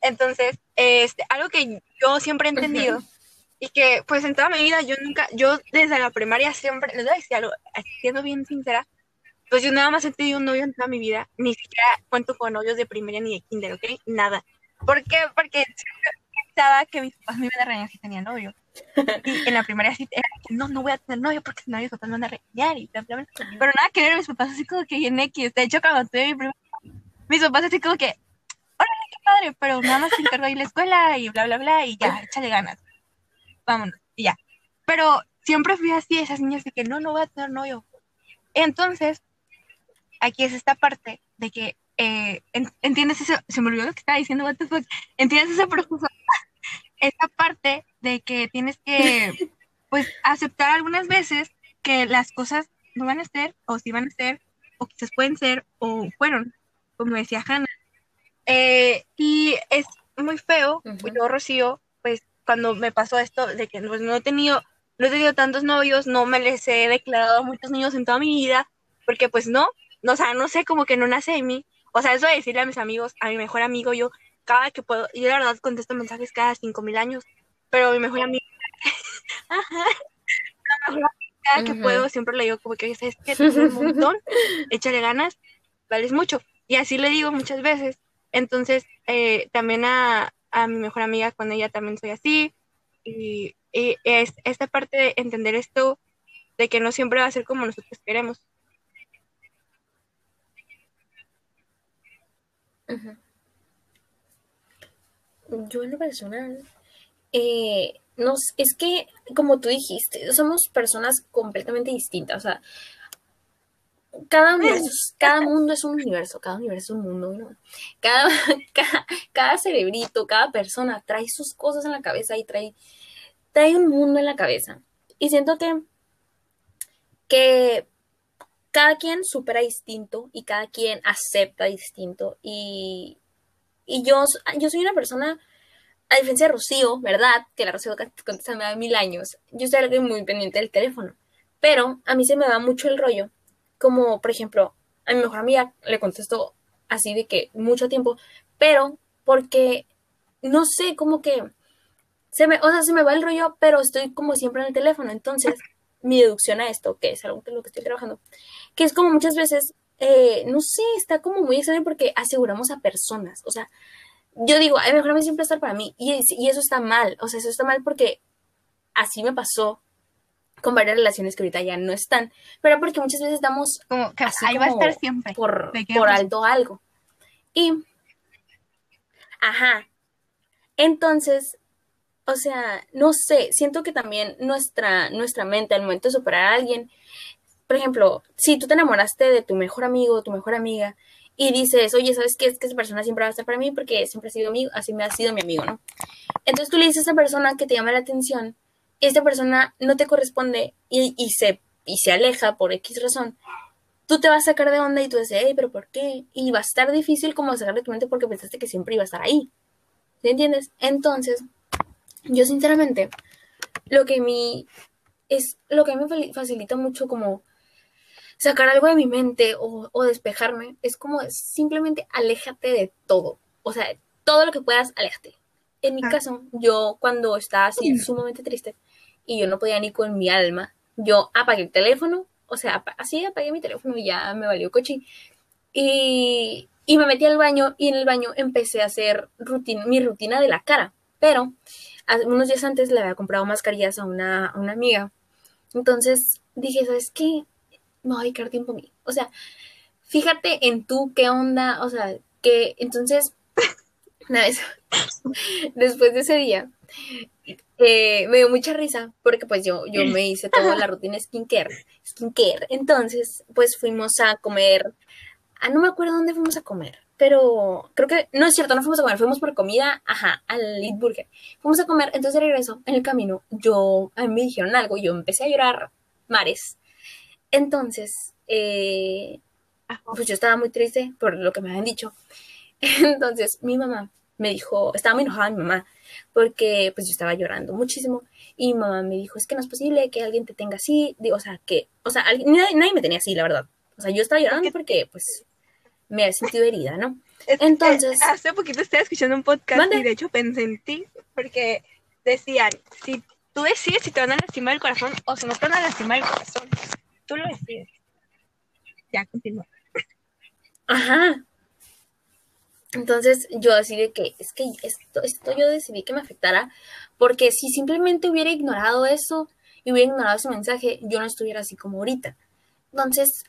Entonces, este, algo que yo siempre he entendido y que pues en toda mi vida yo nunca, yo desde la primaria siempre, les voy a decir algo, siendo bien sincera, pues yo nada más he tenido un novio en toda mi vida, ni siquiera cuento con novios de primaria ni de kinder, ¿ok? Nada. ¿Por qué? Porque pensaba que mis papás me iban a regañar si tenía novio. Y en la primaria sí era que no, no voy a tener novio porque si no mis papás me van a regañar y bla, bla, bla. Pero nada que ver, mis papás así como que en X. De hecho, cuando tuve mi primer mis papás así como que, órale, qué padre, pero nada más te encargo ahí la escuela y bla, bla, bla, y ya, échale ganas. Vámonos, y ya. Pero siempre fui así, esas niñas de que no, no voy a tener novio. Entonces, aquí es esta parte de que eh, entiendes eso, se me olvidó lo que estaba diciendo, what the fuck, entiendes ese proceso, esta parte de que tienes que, pues, aceptar algunas veces que las cosas no van a ser, o sí van a ser, o quizás pueden ser, o fueron, como decía Hannah. Eh, y es muy feo, yo, Rocío, pues, cuando me pasó esto de que pues, no he tenido, no he tenido tantos novios, no me les he declarado a muchos niños en toda mi vida, porque pues no, no, o sea, no sé, como que no nace de mí. O sea, eso de decirle a mis amigos, a mi mejor amigo, yo cada que puedo, yo la verdad contesto mensajes cada cinco mil años, pero mi mejor amigo, cada que puedo siempre le digo como que, es que es un montón, échale ganas, vales mucho. Y así le digo muchas veces. Entonces, eh, también a, a, mi mejor amiga, con ella también soy así. Y, y, es esta parte de entender esto, de que no siempre va a ser como nosotros queremos. Yo en lo personal, eh, nos, es que, como tú dijiste, somos personas completamente distintas. O sea, cada, cada mundo es un universo, cada universo es un mundo, ¿no? Cada, cada, cerebrito, cada persona trae sus cosas en la cabeza y trae, trae un mundo en la cabeza. Y siento que, que cada quien supera distinto y cada quien acepta distinto. Y, y yo, yo soy una persona, a diferencia de Rocío, ¿verdad? Que la Rocío contesta me da mil años. Yo soy alguien muy pendiente del teléfono. Pero a mí se me va mucho el rollo como por ejemplo, a mi mejor amiga le contesto así de que mucho tiempo, pero porque no sé, como que se me, o sea, se me va el rollo, pero estoy como siempre en el teléfono. Entonces, mi deducción a esto, que es algo que lo que estoy trabajando, que es como muchas veces, eh, no sé, está como muy extraño porque aseguramos a personas. O sea, yo digo, a mejor mí siempre estar para mí. Y, y eso está mal. O sea, eso está mal porque así me pasó con varias relaciones que ahorita ya no están, pero porque muchas veces damos como que así ahí va a estar siempre por, por alto algo. Y, ajá, entonces, o sea, no sé, siento que también nuestra, nuestra mente al momento de superar a alguien, por ejemplo, si tú te enamoraste de tu mejor amigo tu mejor amiga y dices, oye, ¿sabes qué? Es que esa persona siempre va a estar para mí porque siempre ha sido amigo, así me ha sido mi amigo, ¿no? Entonces tú le dices a esa persona que te llama la atención esta persona no te corresponde y, se, y se aleja por X razón, tú te vas a sacar de onda y tú dices, hey, pero ¿por qué? Y va a estar difícil como sacarle tu mente porque pensaste que siempre iba a estar ahí. ¿Sí entiendes? Entonces, yo sinceramente, lo que mi es lo que me facilita mucho como sacar algo de mi mente o, o despejarme es como simplemente aléjate de todo. O sea, todo lo que puedas, aléjate. En mi caso, yo cuando estaba así sumamente triste, y yo no podía ni con mi alma. Yo apagué el teléfono, o sea, así apagué mi teléfono y ya me valió coche. Y, y me metí al baño y en el baño empecé a hacer rutina, mi rutina de la cara. Pero unos días antes le había comprado mascarillas a una, a una amiga. Entonces dije, ¿sabes qué? Me voy a dedicar tiempo a mí. O sea, fíjate en tú qué onda, o sea, que entonces, una vez, después de ese día, eh, me dio mucha risa porque pues yo, yo me hice toda la rutina skincare, skincare. Entonces, pues fuimos a comer, ah, no me acuerdo dónde fuimos a comer, pero creo que, no es cierto, no fuimos a comer, fuimos por comida, ajá, al Eat Burger. Fuimos a comer, entonces de regreso, en el camino, yo, a mí me dijeron algo, yo empecé a llorar mares. Entonces, eh, pues yo estaba muy triste por lo que me habían dicho. Entonces, mi mamá me dijo, estaba muy enojada mi mamá, porque pues yo estaba llorando muchísimo. Y mi mamá me dijo, es que no es posible que alguien te tenga así, o sea, que, o sea, nadie, nadie me tenía así, la verdad. O sea, yo estaba llorando porque, pues, me he sentido herida, ¿no? Entonces. hace poquito estaba escuchando un podcast y de hecho pensé en ti, porque decían: si tú decides si te van a lastimar el corazón o si no te van a lastimar el corazón, tú lo decides. Ya, continúa. Ajá. Entonces yo decidí que es que esto, esto yo decidí que me afectara porque si simplemente hubiera ignorado eso y hubiera ignorado ese mensaje, yo no estuviera así como ahorita. Entonces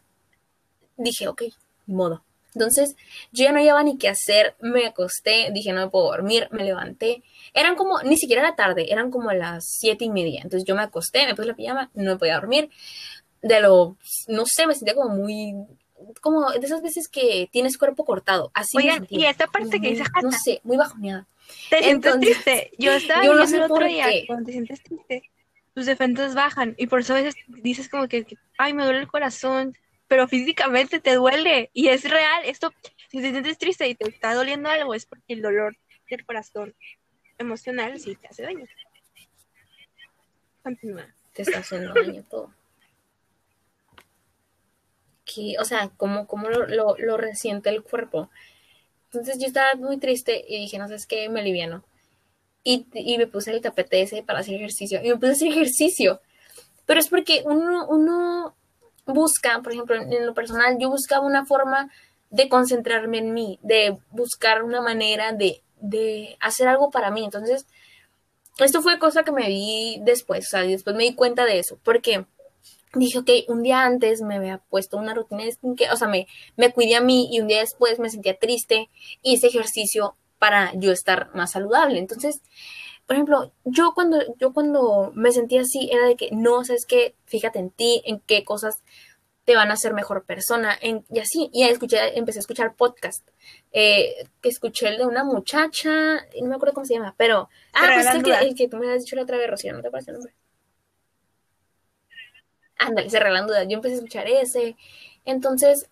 dije, ok, modo. Entonces, yo ya no llevaba ni qué hacer, me acosté, dije, no me puedo dormir, me levanté. Eran como, ni siquiera era tarde, eran como las siete y media. Entonces yo me acosté, me puse la pijama, no me podía dormir. De lo, no sé, me sentía como muy, como de esas veces que tienes cuerpo cortado. Así Oigan, y esta parte que dice No sé, muy bajoneada. Te sientes triste. Yo estaba yo no sé el otro día, cuando te sientes triste, tus defensas bajan. Y por eso a veces dices como que, ay, me duele el corazón, pero físicamente te duele y es real. Esto, si te sientes triste y te está doliendo algo, es porque el dolor del corazón emocional sí te hace daño. Continúa. Te está haciendo daño todo. Que, o sea, como, como lo, lo, resiente el cuerpo. Entonces yo estaba muy triste y dije, no sé, es que me aliviano. Y, y me puse el tapete ese para hacer ejercicio. Y me puse a hacer ejercicio. Pero es porque uno, uno busca, por ejemplo, en lo personal, yo buscaba una forma de concentrarme en mí, de buscar una manera de, de hacer algo para mí. Entonces, esto fue cosa que me vi después, o sea, después me di cuenta de eso, porque dije, ok, un día antes me había puesto una rutina de skincare, o sea, me, me cuidé a mí y un día después me sentía triste, hice ejercicio para yo estar más saludable. Entonces, por ejemplo, yo cuando, yo cuando me sentía así era de que no, sabes que fíjate en ti, en qué cosas te van a hacer mejor persona, en, y así, y escuché, empecé a escuchar podcast, eh, que escuché el de una muchacha, no me acuerdo cómo se llama, pero, ah, pues el que, el que tú me has dicho la otra vez, Rocío, ¿no te parece el nombre? Ándale, se regalan dudas, yo empecé a escuchar ese, entonces,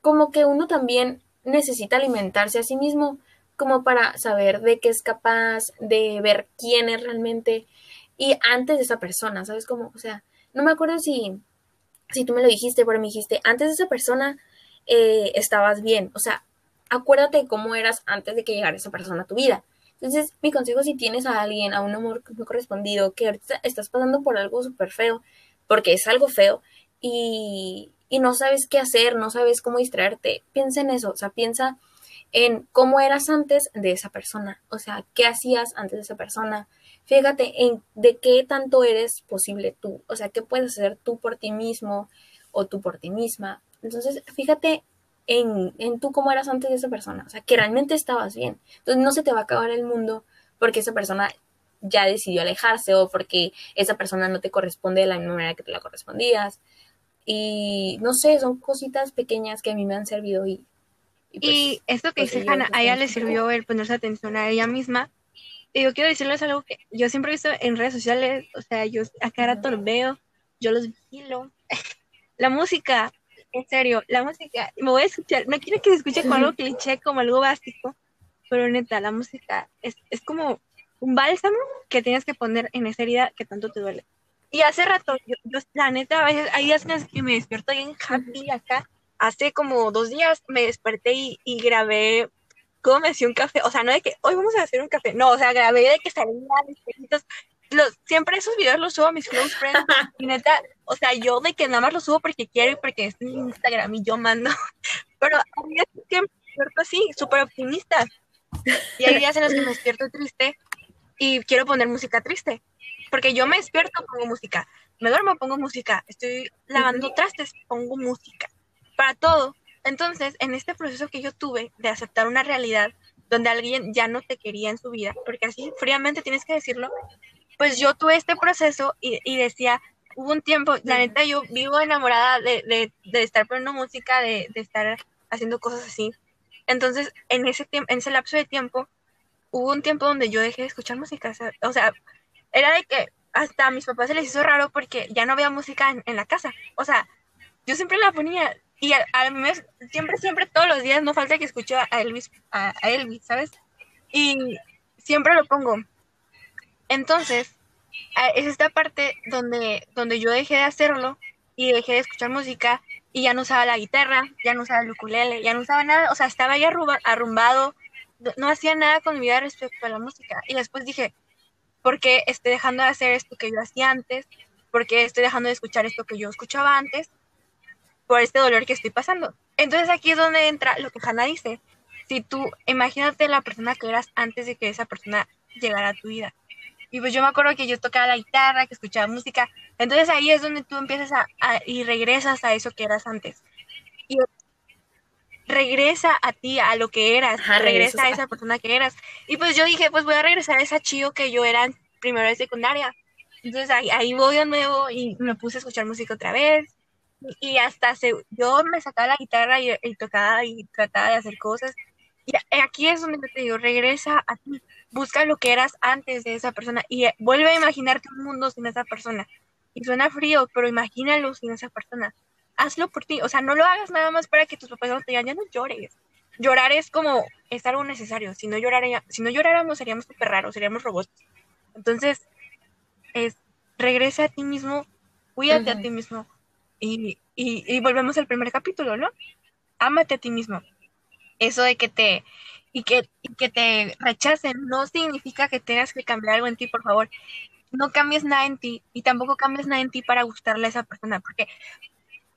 como que uno también necesita alimentarse a sí mismo, como para saber de qué es capaz, de ver quién es realmente y antes de esa persona, ¿sabes cómo? O sea, no me acuerdo si, si tú me lo dijiste, pero me dijiste, antes de esa persona eh, estabas bien, o sea, acuérdate cómo eras antes de que llegara esa persona a tu vida. Entonces, mi consejo si tienes a alguien, a un amor no correspondido, que ahorita estás pasando por algo súper feo, porque es algo feo, y, y no sabes qué hacer, no sabes cómo distraerte, piensa en eso, o sea, piensa en cómo eras antes de esa persona, o sea, qué hacías antes de esa persona. Fíjate en de qué tanto eres posible tú, o sea, qué puedes hacer tú por ti mismo o tú por ti misma. Entonces, fíjate en, en tú cómo eras antes de esa persona, o sea, que realmente estabas bien. Entonces, no se te va a acabar el mundo porque esa persona ya decidió alejarse o porque esa persona no te corresponde de la misma manera que te la correspondías. Y no sé, son cositas pequeñas que a mí me han servido y y, pues, esto que pues dice Hannah, a ella le sirvió el ponerse atención a ella misma. Y yo quiero decirles algo que yo siempre he visto en redes sociales, o sea, yo a cada rato los veo, yo los vigilo. la música, en serio, la música, me voy a escuchar, no quiero que se escuche como algo cliché, como algo básico, pero neta, la música es, es como un bálsamo que tienes que poner en esa herida que tanto te duele. Y hace rato, yo, la neta, a veces hay días que me despierto bien happy acá, hace como dos días me desperté y, grabé cómo me hacía un café. O sea, no de que hoy vamos a hacer un café. No, o sea, grabé de que salían espejitos. Los, siempre esos videos los subo a mis close friends. Y neta, o sea, yo de que nada más los subo porque quiero y porque es en Instagram y yo mando. Pero hay días que me despierto así, súper optimista. Y hay días en los que me despierto triste y quiero poner música triste. Porque yo me despierto, pongo música. Me duermo, pongo música. Estoy lavando trastes, pongo música para todo. Entonces, en este proceso que yo tuve de aceptar una realidad donde alguien ya no te quería en su vida, porque así fríamente tienes que decirlo, pues yo tuve este proceso y, decía, hubo un tiempo, la neta yo vivo enamorada de, de, estar poniendo música, de, de, estar haciendo cosas así. Entonces, en ese, en ese lapso de tiempo, hubo un tiempo donde yo dejé de escuchar música. O sea, era de que hasta a mis papás se les hizo raro porque ya no había música en, la casa. O sea, yo siempre la ponía y al mes, siempre, siempre, todos los días no falta que escuche a Elvis, a, Elvis, ¿sabes? Y siempre lo pongo. Entonces, es esta parte donde, donde yo dejé de hacerlo y dejé de escuchar música y ya no usaba la guitarra, ya no usaba el ukulele, ya no usaba nada, o sea, estaba ya arrumbado, no hacía nada con mi vida respecto a la música. Y después dije, ¿por qué estoy dejando de hacer esto que yo hacía antes? ¿Por qué estoy dejando de escuchar esto que yo escuchaba antes? Por este dolor que estoy pasando. Entonces aquí es donde entra lo que Hannah dice. Si tú, imagínate la persona que eras antes de que esa persona llegara a tu vida. Y pues yo me acuerdo que yo tocaba la guitarra, que escuchaba música. Entonces ahí es donde tú empiezas a, y regresas a eso que eras antes. Regresa a ti, a lo que eras, regresa a esa persona que eras. Y pues yo dije, pues voy a regresar a esa chido que yo era en primero de secundaria. Entonces ahí, ahí voy de nuevo y me puse a escuchar música otra vez. Y, hasta se, yo me sacaba la guitarra y, y, tocaba y trataba de hacer cosas. Y aquí es donde te digo, regresa a ti busca lo que eras antes de esa persona y eh, vuelve a imaginarte un mundo sin esa persona. Y suena frío, pero imagínalo sin esa persona. Hazlo por ti, o sea, no lo hagas nada más para que tus papás no te digan, ya no llores. Llorar es como, es algo necesario. Si no, lloraría, si no lloráramos, seríamos súper raros, seríamos robots. Entonces, es, regresa a ti mismo, cuídate a ti mismo. Y, y, y volvemos al primer capítulo, ¿no? Ámate a ti mismo. Eso de que te, y que, que te rechacen no significa que tengas que cambiar algo en ti, por favor. No cambies nada en ti y tampoco cambies nada en ti para gustarle a esa persona, porque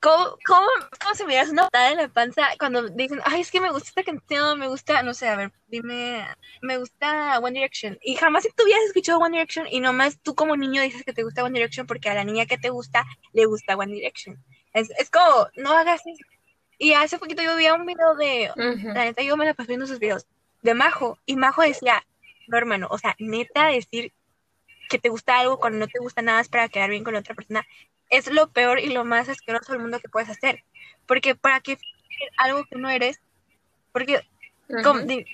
¿cómo, cómo, cómo se me una patada en la panza cuando dicen, ay, es que me gusta esta canción, me gusta, no sé, a ver, dime, me gusta One Direction. Y jamás tú hubieras escuchado One Direction y nomás tú como niño dices que te gusta One Direction porque a la niña que te gusta le gusta One Direction. Es, es como, no hagas eso y hace poquito yo vi un video de, la neta yo me la pasé viendo sus videos, de Majo, y Majo decía, no hermano, o sea, neta decir que te gusta algo cuando no te gusta nada es para quedar bien con la otra persona, es lo peor y lo más asqueroso del mundo que puedes hacer. Porque para qué algo que no eres, porque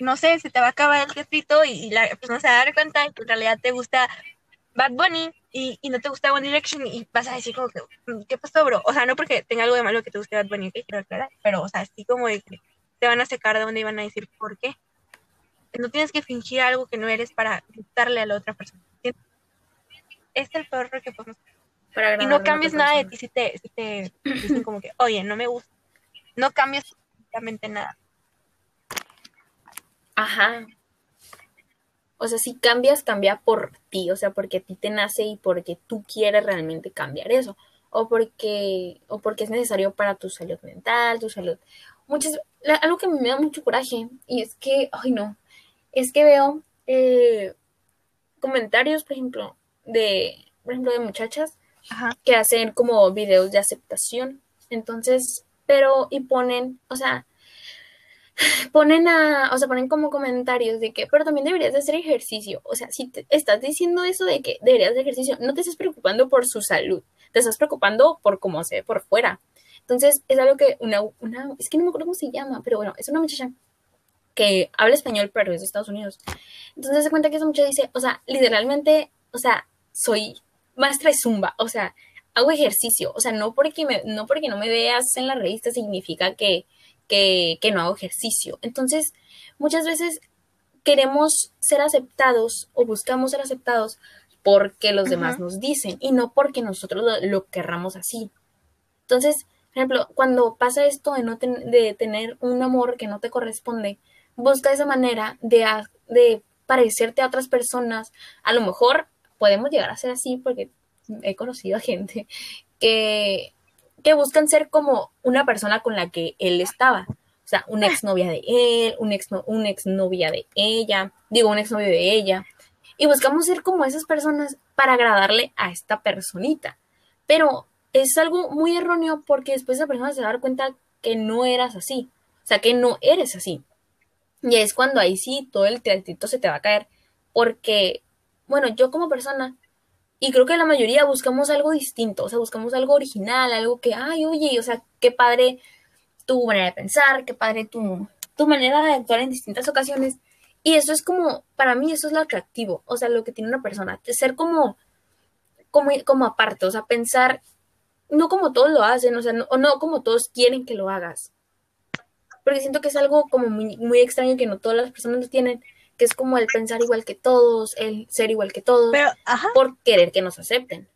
no sé, se te va a acabar el gestito y, la persona se va a dar cuenta que en realidad te gusta Bad Bunny y, y, no te gusta One Direction y vas a decir como que, mm, ¿qué pasó, bro? O sea, no porque tenga algo de malo que te guste Bad Bunny, quiero aclarar, pero, o sea, así como de que te van a secar de donde iban a decir por qué. No tienes que fingir algo que no eres para gustarle a la otra persona. Es el peor que podemos hacer. Y no cambies nada de ti si te, si te dicen como que, oye, no me gusta. No cambies absolutamente nada. Ajá, o sea, si cambias, cambia por ti, o sea, porque a ti te nace y porque tú quieres realmente cambiar eso, o porque, o porque es necesario para tu salud mental, tu salud. Muchas, algo que me da mucho coraje, y es que, ay no, es que veo eh, comentarios, por ejemplo, de, por ejemplo, de muchachas que hacen como videos de aceptación. Entonces, pero, y ponen, o sea, ponen a, o sea, ponen como comentarios de que, pero también deberías de hacer ejercicio. O sea, si estás diciendo eso de que deberías de ejercicio, no te estás preocupando por su salud, te estás preocupando por cómo se ve por fuera. Entonces, es algo que una, una, es que no me acuerdo cómo se llama, pero bueno, es una muchacha que habla español, pero es de Estados Unidos. Entonces se cuenta que esa muchacha dice, o sea, literalmente, o sea, soy maestra de zumba, o sea, hago ejercicio, o sea, no porque, me, no porque no me veas en la revista significa que, que, no hago ejercicio. Entonces, muchas veces queremos ser aceptados o buscamos ser aceptados porque los demás nos dicen y no porque nosotros lo, querramos así. Entonces, por ejemplo, cuando pasa esto de, no de tener un amor que no te corresponde, busca esa manera de, de parecerte a otras personas. A lo mejor podemos llegar a ser así porque he conocido a gente que que buscan ser como una persona con la que él estaba. O sea, una exnovia de él, un ex, una exnovia de ella, digo, un exnovio de ella. Y buscamos ser como esas personas para agradarle a esta personita. Pero es algo muy erróneo porque después esa persona se va a dar cuenta que no eras así. O sea, que no eres así. Y es cuando ahí sí todo el teatrito se te va a caer. Porque, bueno, yo como persona y creo que la mayoría buscamos algo distinto, o sea, buscamos algo original, algo que, ay, oye, o sea, qué padre tu manera de pensar, qué padre tu, tu manera de actuar en distintas ocasiones. Y eso es como, para mí eso es lo atractivo, o sea, lo que tiene una persona, ser como, como, como aparte, o sea, pensar, no como todos lo hacen, o sea, no, o no como todos quieren que lo hagas. Porque siento que es algo como muy, muy extraño que no todas las personas lo tienen, que es como el pensar igual que todos, el ser igual que todos, por querer que nos acepten.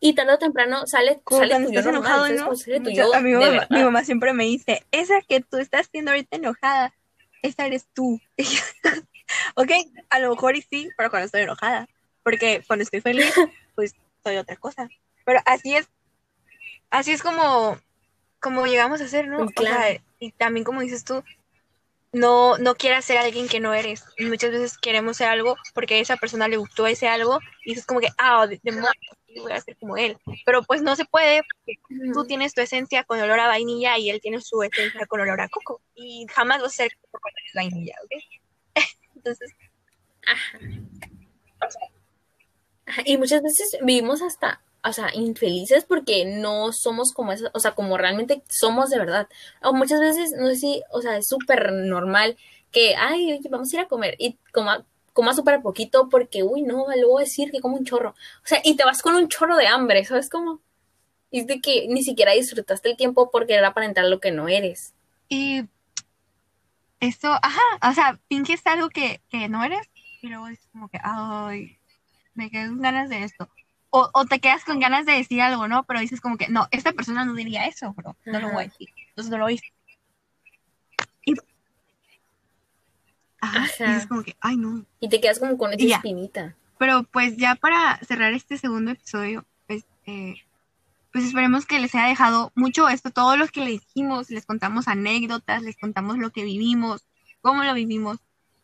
Y tarde o temprano sale, sale tu yo enojado, a mi mamá, siempre me dice, esa que tú estás siendo ahorita enojada, esa eres tú. ok, a lo mejor y sí, pero cuando estoy enojada. Porque cuando estoy feliz, pues soy otra cosa. Pero así es, así es como, como llegamos a ser, ¿no? y también como dices tú, no, no quieras ser alguien que no eres. Y muchas veces queremos ser algo porque a esa persona le gustó ese algo y es como que, ah, de, voy a ser como él. Pero pues no se puede porque tú tienes tu esencia con olor a vainilla y él tiene su esencia con olor a coco. Y jamás vas a ser con vainilla, ¿ok? Entonces. Y muchas veces vivimos hasta o sea, infelices porque no somos como esas, o sea, como realmente somos de verdad. O muchas veces, no sé si, o sea, es súper normal que, ay, oye, vamos a ir a comer y coma, coma súper poquito porque, uy, no, a decir que como un chorro. O sea, y te vas con un chorro de hambre, ¿sabes cómo? Y es de que ni siquiera disfrutaste el tiempo porque era para entrar lo que no eres. Y esto, ajá, o sea, finges algo que, que no eres y luego es como que, ay, me quedé con ganas de esto o, o, te quedas con ganas de decir algo, ¿no? Pero dices como que, no, esta persona no diría eso, bro. No lo voy a decir. Entonces no lo hice. Y, ajá, y dices como que, ay, no. Y te quedas como con esa espinita. Pero pues ya para cerrar este segundo episodio, pues, eh, pues esperemos que les haya dejado mucho esto, todo lo que les dijimos, les contamos anécdotas, les contamos lo que vivimos, cómo lo vivimos.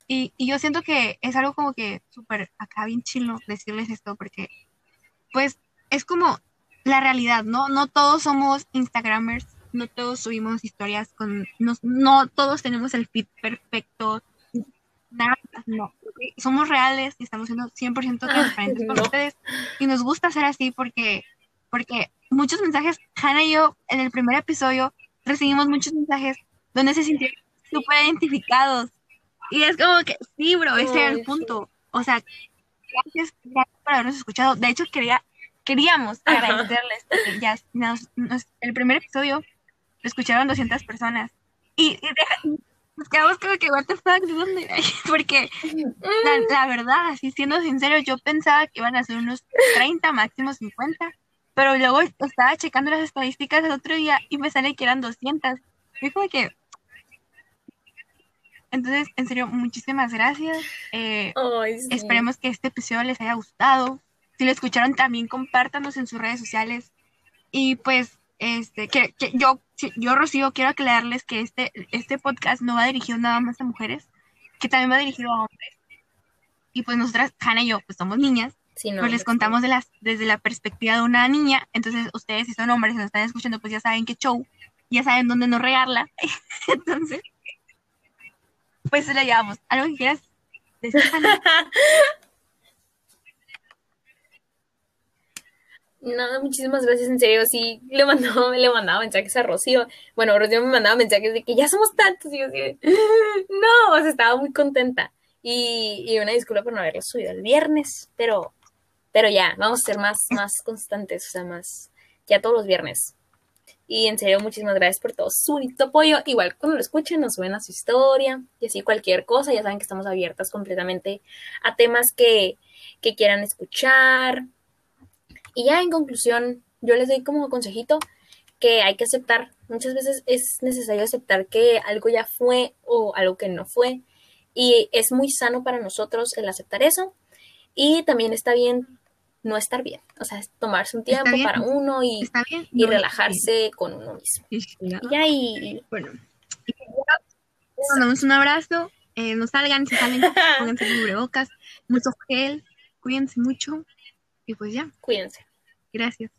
Y, y yo siento que es algo como que súper acá bien chilo decirles esto, porque pues es como la realidad, ¿no? No todos somos Instagramers, no todos subimos historias con, no, todos tenemos el feed perfecto, nada, no. Somos reales y estamos siendo 100% transparentes con ustedes y nos gusta ser así porque, porque muchos mensajes, Hannah y yo en el primer episodio recibimos muchos mensajes donde se sintieron súper identificados y es como que, sí, bro, ese era el punto. O sea, gracias, por habernos escuchado. De hecho, quería, queríamos agradecerles porque ya el primer episodio lo escucharon 200 personas. Y, nos quedamos como que, what the fuck, ¿de dónde? Porque la, verdad, así siendo sincero, yo pensaba que iban a ser unos 30, máximo 50. Pero luego estaba checando las estadísticas el otro día y me sale que eran 200. Y como que, entonces, en serio, muchísimas gracias. Eh, esperemos que este episodio les haya gustado. Si lo escucharon, también compártanos en sus redes sociales. Y pues, este, que, yo, yo, Rocío, quiero aclararles que este, este podcast no va dirigido nada más a mujeres, que también va dirigido a hombres. Y pues nosotras, Hanna y yo, pues somos niñas. pues les contamos de las, desde la perspectiva de una niña. Entonces, ustedes, si son hombres y nos están escuchando, pues ya saben qué show, ya saben dónde no regarla. entonces, pues la llevamos. ¿Algo que quieras decir, No, muchísimas gracias, en serio, sí, le mandaba, le mandaba mensajes a Rocío. Bueno, Rocío me mandaba mensajes de que ya somos tantos, y yo así, no, o sea, estaba muy contenta. Y, y, una disculpa por no haberlo subido el viernes, pero, pero ya, vamos a ser más, más constantes, o sea, más, ya todos los viernes. Y en serio, muchísimas gracias por todo su apoyo. Igual cuando lo escuchen, nos suben a su historia y así cualquier cosa. Ya saben que estamos abiertas completamente a temas que, que quieran escuchar. Y ya en conclusión, yo les doy como consejito que hay que aceptar. Muchas veces es necesario aceptar que algo ya fue o algo que no fue. Y es muy sano para nosotros el aceptar eso. Y también está bien no estar bien. O sea, tomarse un tiempo para uno y, y relajarse con uno mismo. Y ahí. Bueno, mandamos un abrazo. Eh, no salgan, si salen, pónganse cubrebocas, mucho gel, cuídense mucho. Y pues ya. Cuídense. Gracias.